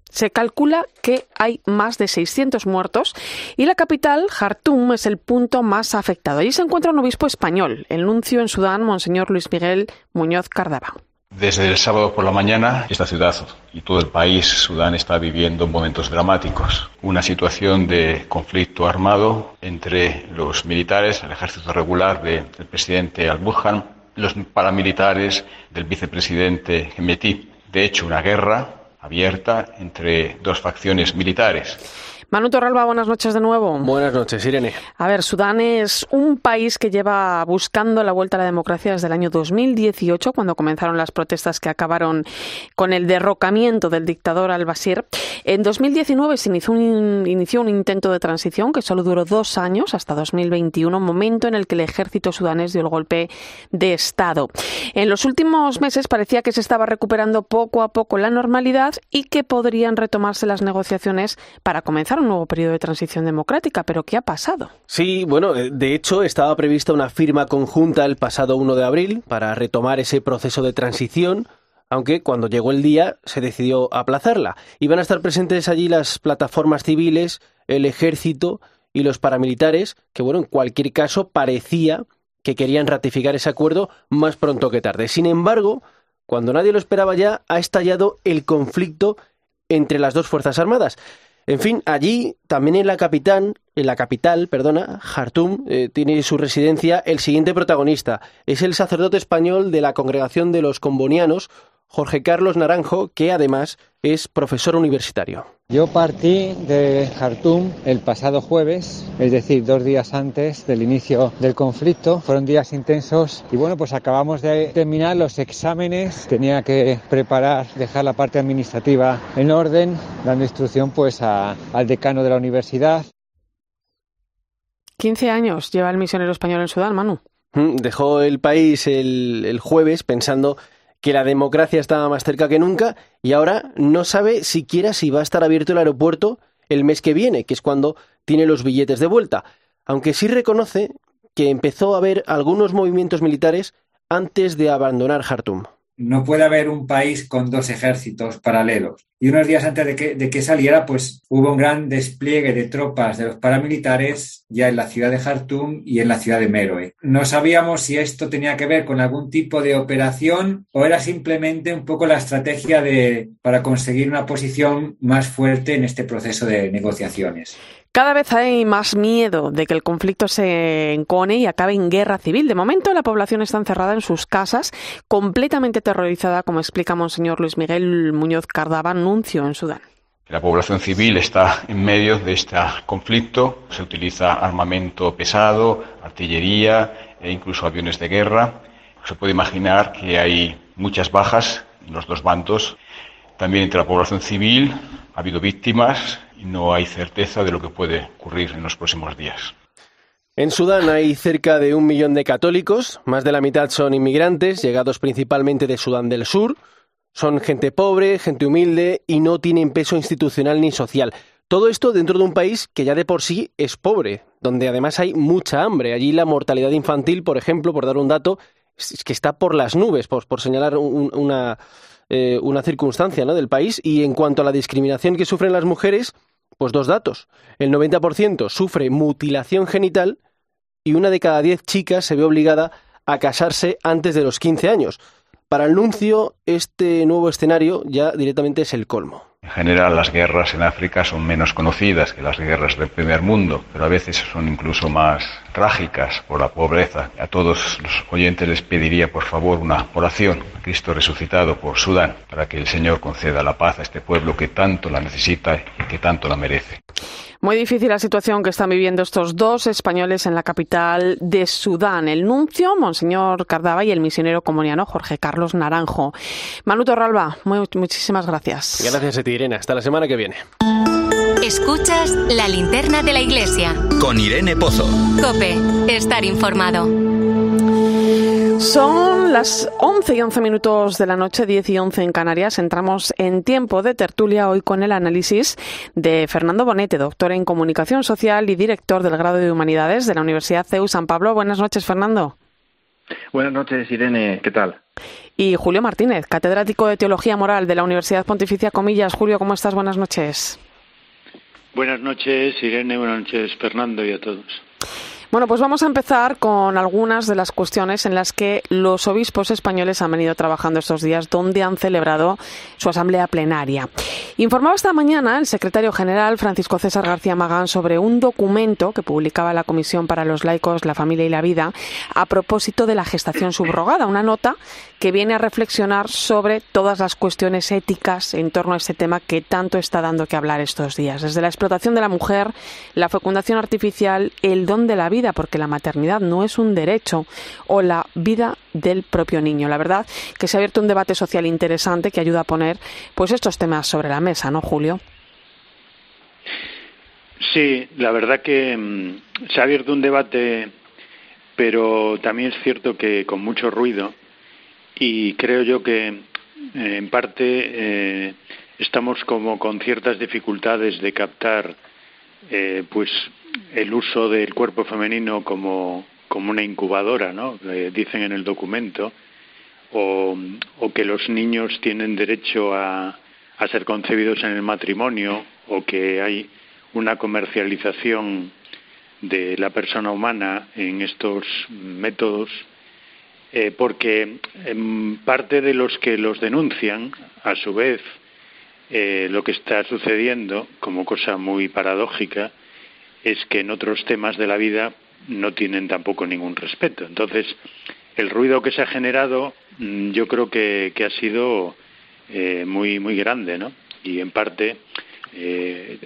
Se calcula que hay más de 600 muertos y la capital, Jartum, es el punto más afectado. Allí se encuentra un obispo español, el nuncio en Sudán, Monseñor Luis Miguel Muñoz Cardaba. Desde el sábado por la mañana, esta ciudad y todo el país, Sudán, está viviendo momentos dramáticos. Una situación de conflicto armado entre los militares, el ejército regular del presidente al-Burhan, los paramilitares del vicepresidente Hemeti. De hecho, una guerra abierta entre dos facciones militares. Manu Torralba, buenas noches de nuevo. Buenas noches, Irene. A ver, Sudán es un país que lleva buscando la vuelta a la democracia desde el año 2018, cuando comenzaron las protestas que acabaron con el derrocamiento del dictador al-Bashir. En 2019 se inició un, inició un intento de transición que solo duró dos años, hasta 2021, momento en el que el ejército sudanés dio el golpe de Estado. En los últimos meses parecía que se estaba recuperando poco a poco la normalidad y que podrían retomarse las negociaciones para comenzar un nuevo periodo de transición democrática, pero ¿qué ha pasado? Sí, bueno, eh, de hecho estaba prevista una firma conjunta el pasado 1 de abril para retomar ese proceso de transición, aunque cuando llegó el día se decidió aplazarla. Iban a estar presentes allí las plataformas civiles, el ejército y los paramilitares, que bueno, en cualquier caso parecía que querían ratificar ese acuerdo más pronto que tarde. Sin embargo, cuando nadie lo esperaba ya, ha estallado el conflicto entre las dos Fuerzas Armadas. En fin, allí, también en la capital, en la capital, perdona, Jartum, eh, tiene su residencia el siguiente protagonista. Es el sacerdote español de la Congregación de los Combonianos, Jorge Carlos Naranjo, que además es profesor universitario. Yo partí de Jartum el pasado jueves, es decir, dos días antes del inicio del conflicto. Fueron días intensos y bueno, pues acabamos de terminar los exámenes. Tenía que preparar, dejar la parte administrativa en orden, dando instrucción pues al decano de la universidad. 15 años lleva el misionero español en Sudán, Manu. Dejó el país el, el jueves pensando que la democracia estaba más cerca que nunca y ahora no sabe siquiera si va a estar abierto el aeropuerto el mes que viene, que es cuando tiene los billetes de vuelta, aunque sí reconoce que empezó a haber algunos movimientos militares antes de abandonar Jartum. No puede haber un país con dos ejércitos paralelos. Y unos días antes de que, saliera, pues hubo un gran despliegue de tropas de los paramilitares ya en la ciudad de Jartum y en la ciudad de Meroe. No sabíamos si esto tenía que ver con algún tipo de operación o era simplemente un poco la estrategia de, para conseguir una posición más fuerte en este proceso de negociaciones. Cada vez hay más miedo de que el conflicto se encone y acabe en guerra civil. De momento, la población está encerrada en sus casas, completamente terrorizada, como explica Monseñor Luis Miguel Muñoz Cardaba, nuncio en Sudán. La población civil está en medio de este conflicto. Se utiliza armamento pesado, artillería e incluso aviones de guerra. Se puede imaginar que hay muchas bajas en los dos bandos. También entre la población civil ha habido víctimas y no hay certeza de lo que puede ocurrir en los próximos días. En Sudán hay cerca de un millón de católicos, más de la mitad son inmigrantes, llegados principalmente de Sudán del Sur. Son gente pobre, gente humilde y no tienen peso institucional ni social. Todo esto dentro de un país que ya de por sí es pobre, donde además hay mucha hambre. Allí la mortalidad infantil, por ejemplo, por dar un dato, es que está por las nubes, por, señalar una, eh, una circunstancia ¿no? del país. Y en cuanto a la discriminación que sufren las mujeres, pues dos datos. El 90% sufre mutilación genital y una de cada diez chicas se ve obligada a casarse antes de los 15 años. Para el nuncio, este nuevo escenario ya directamente es el colmo. En general, las guerras en África son menos conocidas que las guerras del primer mundo, pero a veces son incluso más trágicas por la pobreza. A todos los oyentes les pediría, por favor, una oración a Cristo resucitado por Sudán, para que el Señor conceda la paz a este pueblo que tanto la necesita y que tanto la merece. Muy difícil la situación que están viviendo estos dos españoles en la capital de Sudán. El nuncio, Monseñor Cardava, y el misionero comuniano Jorge Carlos Naranjo. Manu Torralba, muchísimas gracias. Gracias a ti, Irene. Hasta la semana que viene. Escuchas la linterna de la iglesia. Con Irene Pozo. Cope, estar informado. Son las 11 y 11 minutos de la noche, 10 y 11 en Canarias. Entramos en tiempo de tertulia hoy con el análisis de Fernando Bonete, doctor en comunicación social y director del grado de humanidades de la Universidad CEU San Pablo. Buenas noches, Fernando. Buenas noches, Irene. ¿Qué tal? Y Julio Martínez, catedrático de Teología Moral de la Universidad Pontificia Comillas. Julio, ¿cómo estás? Buenas noches. Buenas noches, Irene. Buenas noches, Fernando, y a todos. Bueno, pues vamos a empezar con algunas de las cuestiones en las que los obispos españoles han venido trabajando estos días, donde han celebrado su asamblea plenaria. Informaba esta mañana el secretario general Francisco César García Magán sobre un documento que publicaba la Comisión para los Laicos, la Familia y la Vida a propósito de la gestación subrogada, una nota que viene a reflexionar sobre todas las cuestiones éticas en torno a este tema que tanto está dando que hablar estos días, desde la explotación de la mujer, la fecundación artificial, el don de la vida, porque la maternidad no es un derecho, o la vida del propio niño. La verdad que se ha abierto un debate social interesante que ayuda a poner pues estos temas sobre la mesa, ¿no, Julio? Sí, la verdad que mm, se ha abierto un debate, pero también es cierto que con mucho ruido y creo yo que eh, en parte eh, estamos como con ciertas dificultades de captar eh, pues el uso del cuerpo femenino como, como una incubadora, ¿no? dicen en el documento, o, o, que los niños tienen derecho a, a ser concebidos en el matrimonio, o que hay una comercialización de la persona humana en estos métodos eh, porque en parte de los que los denuncian, a su vez, eh, lo que está sucediendo, como cosa muy paradójica, es que en otros temas de la vida no tienen tampoco ningún respeto. Entonces, el ruido que se ha generado, mm, yo creo que, ha sido eh, muy muy grande, ¿no? Y en parte,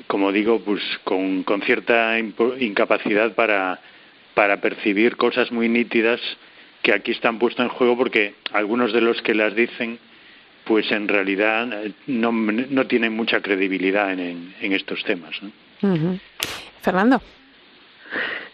como digo, pues con, con cierta incapacidad para, para percibir cosas muy nítidas que aquí están puestos en juego porque algunos de los que las dicen pues en realidad eh, no, no tienen mucha credibilidad en, en estos temas. Fernando.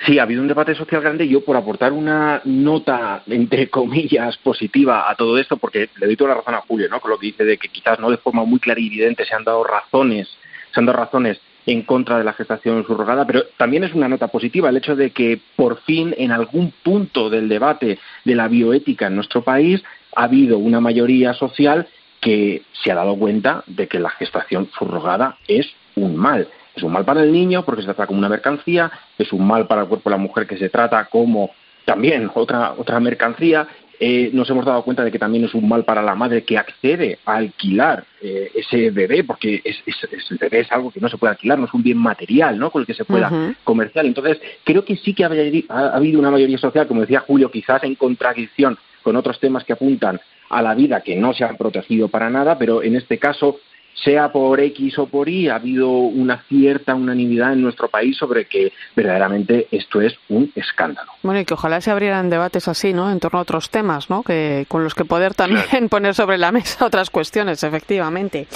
Sí, ha habido un debate social grande. Yo, por aportar una nota, entre comillas, positiva a todo esto, porque le doy toda la razón a Julio, ¿no? Con lo que dice de que quizás no de forma muy clara y evidente se han dado razones, se han dado razones en contra de la gestación subrogada, pero también es una nota positiva el hecho de que por fin en algún punto del debate de la bioética en nuestro país ha habido una mayoría social que se ha dado cuenta de que la gestación subrogada es un mal. Es un mal para el niño porque se trata como una mercancía, es un mal para el cuerpo de la mujer que se trata como también otra, otra mercancía eh, nos hemos dado cuenta de que también es un mal para la madre que accede a alquilar eh, ese bebé, porque es, el bebé es algo que no se puede alquilar, no es un bien material ¿no? con el que se pueda comerciar. Entonces, creo que sí que ha, ha, habido una mayoría social, como decía Julio, quizás en contradicción con otros temas que apuntan a la vida que no se han protegido para nada, pero en este caso sea por X o por Y, ha habido una cierta unanimidad en nuestro país sobre que verdaderamente esto es un escándalo. Bueno, y que ojalá se abrieran debates así, ¿no? En torno a otros temas, ¿no? Que, con los que poder también poner sobre la mesa otras cuestiones, efectivamente.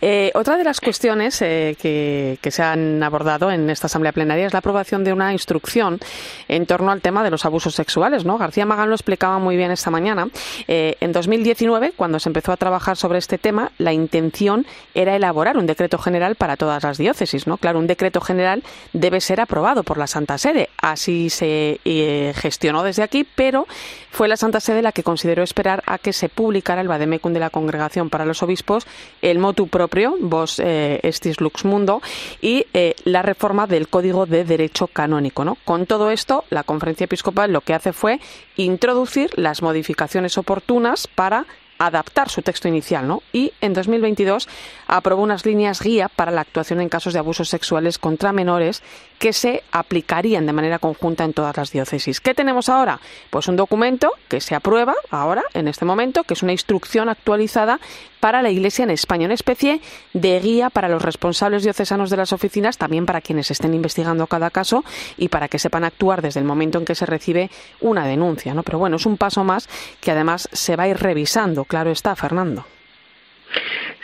Eh, otra de las cuestiones eh, que, se han abordado en esta Asamblea Plenaria es la aprobación de una instrucción en torno al tema de los abusos sexuales, ¿no? García Magán lo explicaba muy bien esta mañana. Eh, en 2019, cuando se empezó a trabajar sobre este tema, la intención era elaborar un decreto general para todas las diócesis, ¿no? Claro, un decreto general debe ser aprobado por la Santa Sede. Así se eh, gestionó desde aquí, pero fue la Santa Sede la que consideró esperar a que se publicara el Vademecum de la Congregación para los Obispos, el motu propio, vos eh, estis lux mundo, y eh, la reforma del Código de Derecho Canónico. ¿no? Con todo esto, la Conferencia Episcopal lo que hace fue introducir las modificaciones oportunas para adaptar su texto inicial, ¿no? Y en 2022 aprobó unas líneas guía para la actuación en casos de abusos sexuales contra menores que se aplicarían de manera conjunta en todas las diócesis. ¿Qué tenemos ahora? Pues un documento que se aprueba ahora, en este momento, que es una instrucción actualizada para la Iglesia en España, una especie de guía para los responsables diocesanos de las oficinas, también para quienes estén investigando cada caso y para que sepan actuar desde el momento en que se recibe una denuncia, ¿no? Pero bueno, es un paso más que además se va a ir revisando, claro está, Fernando.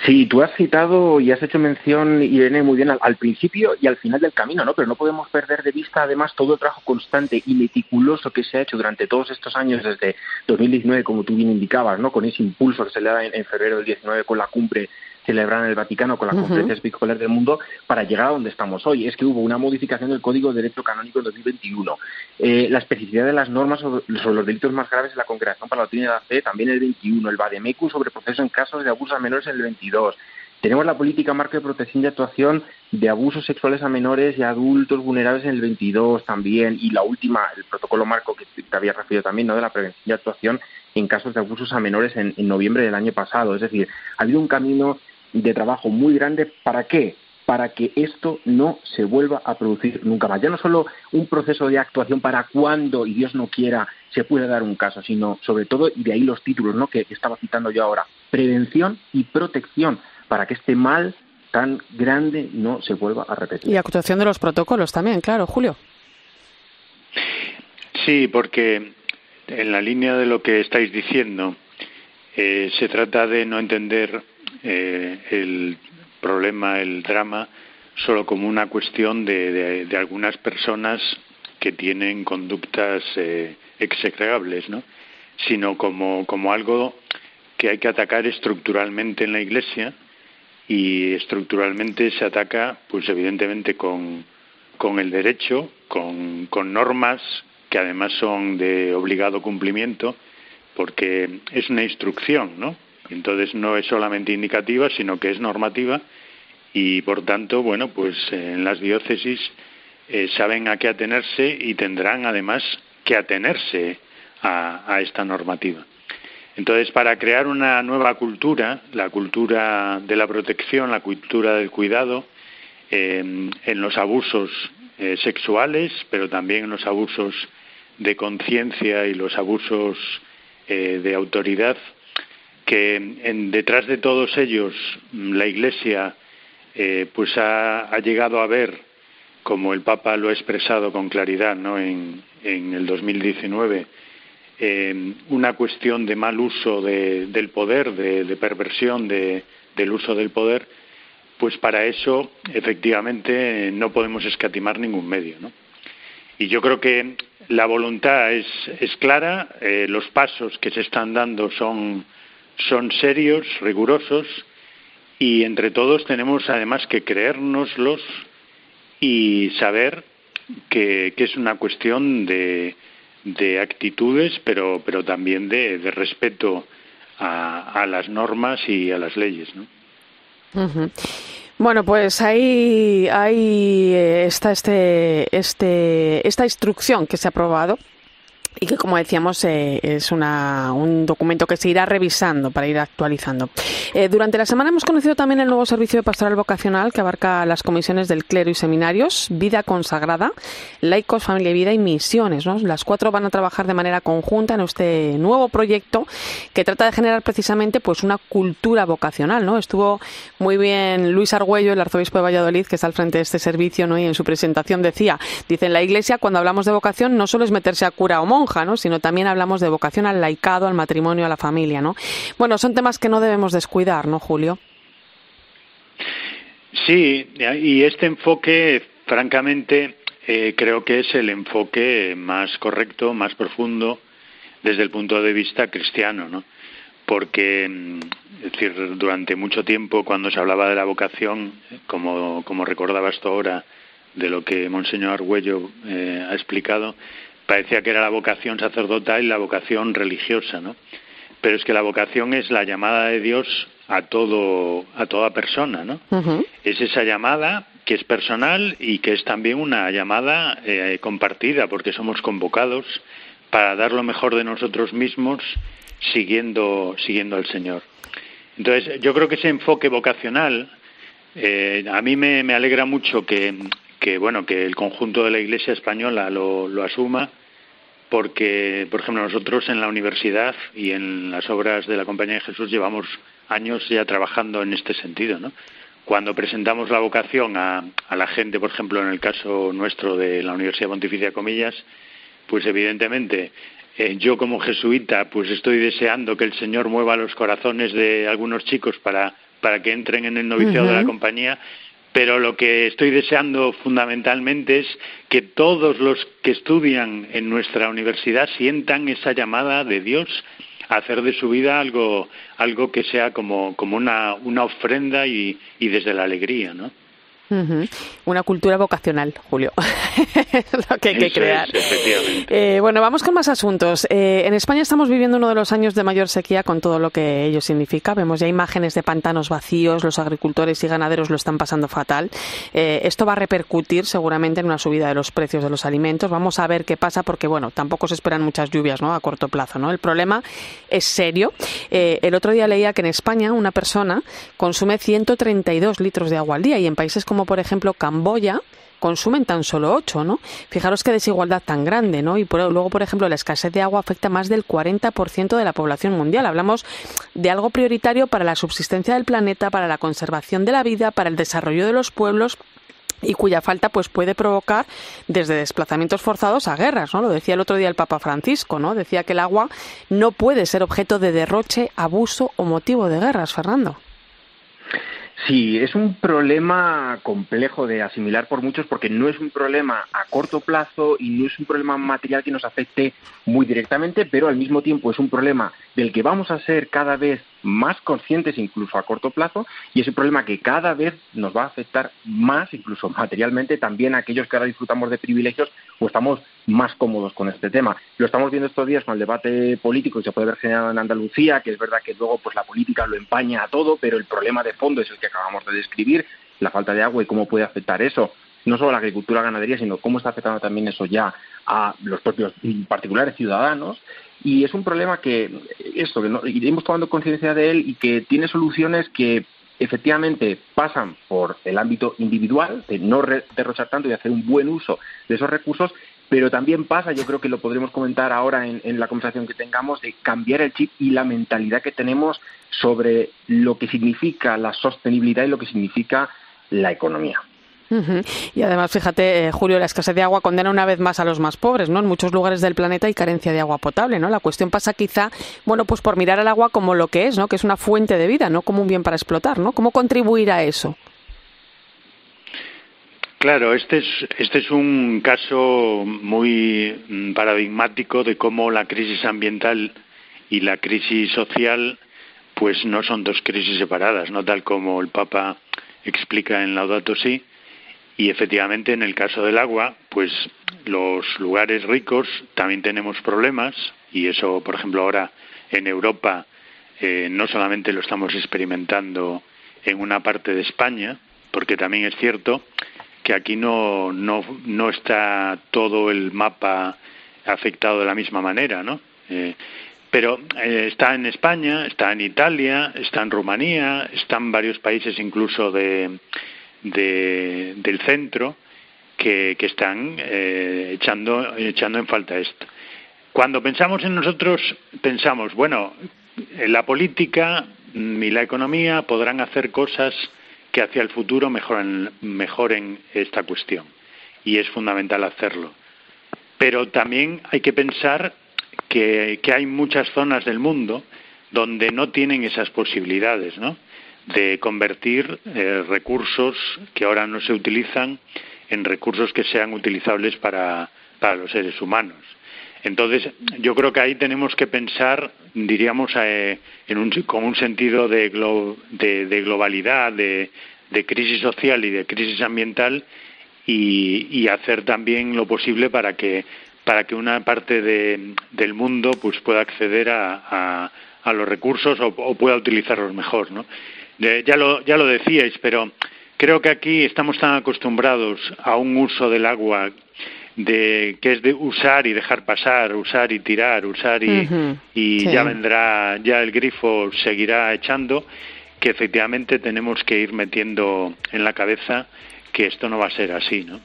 Sí, tú has citado y has hecho mención, Irene, muy bien al, al, principio y al final del camino, ¿no? Pero no podemos perder de vista, además, todo el trabajo constante y meticuloso que se ha hecho durante todos estos años, desde 2019, como tú bien indicabas, ¿no? Con ese impulso que se le da en, en febrero del 19 con la cumbre celebrada en el Vaticano con la uh-huh. Conferencia Episcopal del Mundo para llegar a donde estamos hoy. Es que hubo una modificación del Código de Derecho Canónico en 2021. Eh, la especificidad de las normas sobre, sobre, los delitos más graves de la Congregación para la Doctrina de la Fe también en el 21. El Vademecum sobre proceso en casos de abusos a menores en el 22. Tenemos la política marco de protección y actuación de abusos sexuales a menores y adultos vulnerables en el 22 también. Y la última, el protocolo marco que te había referido también, ¿no? de la prevención y actuación en casos de abusos a menores en, en noviembre del año pasado. Es decir, ha habido un camino de trabajo muy grande. ¿Para qué? Para que esto no se vuelva a producir nunca más. Ya no solo un proceso de actuación para cuando, y Dios no quiera, se pueda dar un caso, sino sobre todo, y de ahí los títulos ¿no? que estaba citando yo ahora, prevención y protección, para que este mal tan grande no se vuelva a repetir. Y actuación de los protocolos también, claro, Julio. Sí, porque en la línea de lo que estáis diciendo, eh, se trata de no entender eh, el problema, el drama, solo como una cuestión de, de, algunas personas que tienen conductas eh, execrables, ¿no? sino como, como algo que hay que atacar estructuralmente en la Iglesia y estructuralmente se ataca, pues evidentemente con, con el derecho, con, con normas que además son de obligado cumplimiento, porque es una instrucción, ¿no? Entonces no es solamente indicativa, sino que es normativa y por tanto, bueno, pues en las diócesis eh, saben a qué atenerse y tendrán además que atenerse a, esta normativa. Entonces, para crear una nueva cultura, la cultura de la protección, la cultura del cuidado, eh, en los abusos eh, sexuales, pero también en los abusos de conciencia y los abusos eh, de autoridad, que en, detrás de todos ellos la Iglesia eh, pues ha, ha, llegado a ver, como el Papa lo ha expresado con claridad ¿no? en, en el 2019, eh, una cuestión de mal uso de, del poder, de, de perversión de, del uso del poder, pues para eso efectivamente no podemos escatimar ningún medio. ¿no? Y yo creo que la voluntad es, es clara, eh, los pasos que se están dando son son serios, rigurosos y entre todos tenemos además que creérnoslos y saber que, que es una cuestión de, de actitudes, pero, pero también de, de respeto a, a, las normas y a las leyes. ¿no? Bueno, pues ahí, ahí está este, este, esta instrucción que se ha aprobado y que, como decíamos, eh, es una, un documento que se irá revisando para ir actualizando. Eh, durante la semana hemos conocido también el nuevo servicio de pastoral vocacional que abarca las comisiones del clero y seminarios, vida consagrada, laicos, familia y vida y misiones. ¿no? Las cuatro van a trabajar de manera conjunta en este nuevo proyecto que trata de generar precisamente pues una cultura vocacional. ¿no? Estuvo muy bien Luis Argüello, el arzobispo de Valladolid, que está al frente de este servicio, ¿no? y en su presentación decía, dice, en la iglesia cuando hablamos de vocación no solo es meterse a cura o monja, ¿no? sino también hablamos de vocación al laicado, al matrimonio, a la familia. ¿no? Bueno, son temas que no debemos descuidar, ¿no, Julio? Sí, y este enfoque, francamente, eh, creo que es el enfoque más correcto, más profundo desde el punto de vista cristiano, ¿no? Porque, mm, es decir, durante mucho tiempo, cuando se hablaba de la vocación, como, como recordaba hasta ahora de lo que Monseñor Argüello eh, ha explicado, parecía que era la vocación sacerdotal y la vocación religiosa, ¿no? Pero es que la vocación es la llamada de Dios a todo a toda persona, ¿no? Es esa llamada que es personal y que es también una llamada eh, compartida, porque somos convocados para dar lo mejor de nosotros mismos siguiendo siguiendo al Señor. Entonces, yo creo que ese enfoque vocacional eh, a mí me, me alegra mucho que, que bueno que el conjunto de la Iglesia española lo, lo asuma porque, por ejemplo, nosotros en la universidad y en las obras de la Compañía de Jesús llevamos años ya trabajando en este sentido, ¿no? Cuando presentamos la vocación a, la gente, por ejemplo, en el caso nuestro de la Universidad Pontificia Comillas, pues evidentemente eh, yo como jesuita pues estoy deseando que el Señor mueva los corazones de algunos chicos para, para que entren en el noviciado de la compañía, pero lo que estoy deseando fundamentalmente es que todos los que estudian en nuestra universidad sientan esa llamada de Dios a hacer de su vida algo, algo que sea como, como una, una ofrenda y, y desde la alegría, ¿no? Una cultura vocacional, Julio. lo que hay que crear. eh, bueno, vamos con más asuntos. Eh, en España estamos viviendo uno de los años de mayor sequía con todo lo que ello significa. Vemos ya imágenes de pantanos vacíos, los agricultores y ganaderos lo están pasando fatal. Eh, esto va a repercutir seguramente en una subida de los precios de los alimentos. Vamos a ver qué pasa porque, bueno, tampoco se esperan muchas lluvias ¿no? a corto plazo. ¿no? El problema es serio. Eh, el otro día leía que en España una persona consume 132 litros de agua al día y en países como por ejemplo, Camboya, consumen tan solo 8, ¿no? Fijaros qué desigualdad tan grande, ¿no? Y luego, por ejemplo, la escasez de agua afecta más del 40% de la población mundial. Hablamos de algo prioritario para la subsistencia del planeta, para la conservación de la vida, para el desarrollo de los pueblos y cuya falta pues puede provocar desde desplazamientos forzados a guerras, ¿no? Lo decía el otro día el Papa Francisco, ¿no? Decía que el agua no puede ser objeto de derroche, abuso o motivo de guerras, Fernando. Sí, es un problema complejo de asimilar por muchos porque no es un problema a corto plazo y no es un problema material que nos afecte muy directamente, pero al mismo tiempo es un problema del que vamos a ser cada vez más conscientes incluso a corto plazo y es un problema que cada vez nos va a afectar más incluso materialmente también a aquellos que ahora disfrutamos de privilegios o estamos más cómodos con este tema. Lo estamos viendo estos días con el debate político que se puede ver generado en Andalucía, que es verdad que luego pues la política lo empaña a todo, pero el problema de fondo es el que acabamos de describir, la falta de agua y cómo puede afectar eso no solo la agricultura ganadería, sino cómo está afectando también eso ya a los propios particulares ciudadanos. Y es un problema que, esto, que no, iremos tomando conciencia de él y que tiene soluciones que efectivamente pasan por el ámbito individual, de no derrochar tanto y hacer un buen uso de esos recursos, pero también pasa, yo creo que lo podremos comentar ahora en, la conversación que tengamos, de cambiar el chip y la mentalidad que tenemos sobre lo que significa la sostenibilidad y lo que significa la economía. Y además, fíjate, eh, Julio, la escasez de agua condena una vez más a los más pobres, ¿no? En muchos lugares del planeta hay carencia de agua potable, ¿no? La cuestión pasa quizá, bueno, pues por mirar al agua como lo que es, ¿no? Que es una fuente de vida, no como un bien para explotar, ¿no? ¿Cómo contribuir a eso? Claro, este es, este es un caso muy mm, paradigmático de cómo la crisis ambiental y la crisis social pues no son dos crisis separadas, no tal como el Papa explica en Laudato Si, y efectivamente, en el caso del agua, pues los lugares ricos también tenemos problemas y eso, por ejemplo, ahora en Europa eh, no solamente lo estamos experimentando en una parte de España, porque también es cierto que aquí no, no, no está todo el mapa afectado de la misma manera, ¿no? Eh, pero eh, está en España, está en Italia, está en Rumanía, están varios países incluso de, del centro que, que están eh, echando, echando en falta esto. Cuando pensamos en nosotros, pensamos, bueno, la política y la economía podrán hacer cosas que hacia el futuro mejoren, mejoren esta cuestión. Y es fundamental hacerlo. Pero también hay que pensar que, hay muchas zonas del mundo donde no tienen esas posibilidades, ¿no? De convertir eh, recursos que ahora no se utilizan en recursos que sean utilizables para, para los seres humanos. Entonces, yo creo que ahí tenemos que pensar, diríamos, eh, en un, con un sentido de, de, globalidad, de, crisis social y de crisis ambiental, y, hacer también lo posible para que para que una parte del mundo pues pueda acceder a, a, los recursos o, pueda utilizarlos mejor, ¿no? Ya lo ya lo decíais, pero creo que aquí estamos tan acostumbrados a un uso del agua de que es de usar y dejar pasar, usar y tirar, usar y, y ya vendrá, ya el grifo seguirá echando, que efectivamente tenemos que ir metiendo en la cabeza que esto no va a ser así, ¿no?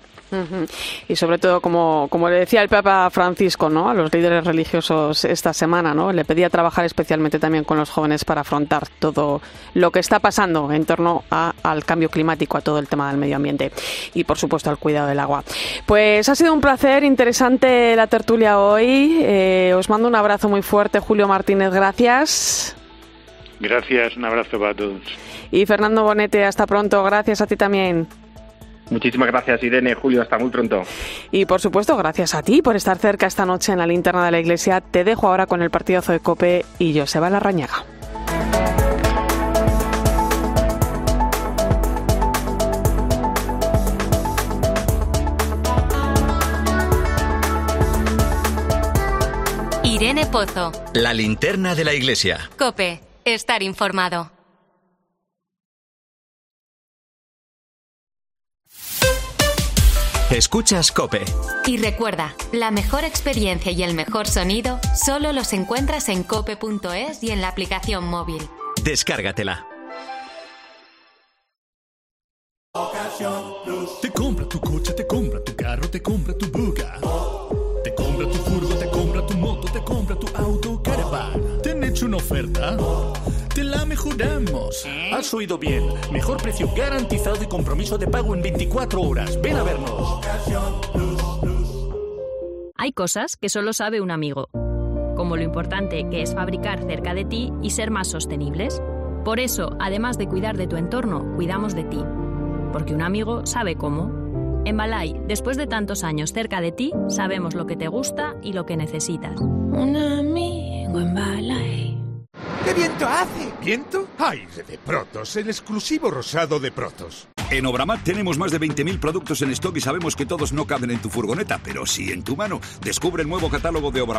Y sobre todo, como, como le decía el Papa Francisco ¿no? a los líderes religiosos esta semana, ¿no? le pedía trabajar especialmente también con los jóvenes para afrontar todo lo que está pasando en torno al cambio climático, a todo el tema del medio ambiente y, por supuesto, al cuidado del agua. Pues ha sido un placer, interesante la tertulia hoy. Eh, os mando un abrazo muy fuerte, Julio Martínez, gracias. Gracias, un abrazo para todos. Y Fernando Bonete, hasta pronto, gracias a ti también. Muchísimas gracias, Irene. Julio, hasta muy pronto. Y por supuesto, gracias a ti por estar cerca esta noche en la linterna de la iglesia. Te dejo ahora con el partidazo de Cope y Joseba Larrañaga. Irene Pozo. La linterna de la iglesia. Cope, estar informado. Escuchas Cope. Y recuerda, la mejor experiencia y el mejor sonido solo los encuentras en cope.es y en la aplicación móvil. Descárgatela. Te compra tu coche, te compra tu carro, te compra tu buga. Te compra tu furgo, te compra tu moto, te compra tu auto, caravan. ¿Te han hecho una oferta? Te la mejoramos. Has oído bien. Mejor precio garantizado y compromiso de pago en 24 horas. Ven a vernos. Hay cosas que solo sabe un amigo, como lo importante que es fabricar cerca de ti y ser más sostenibles. Por eso, además de cuidar de tu entorno, cuidamos de ti. Porque un amigo sabe cómo. En Balay, después de tantos años cerca de ti, sabemos lo que te gusta y lo que necesitas. Un amigo en Balay. ¿Qué viento hace? ¿Viento? Aire de Protos, el exclusivo rosado de Protos. En Obramat tenemos más de 20.000 productos en stock y sabemos que todos no caben en tu furgoneta, pero sí en tu mano. Descubre el nuevo catálogo de Obramat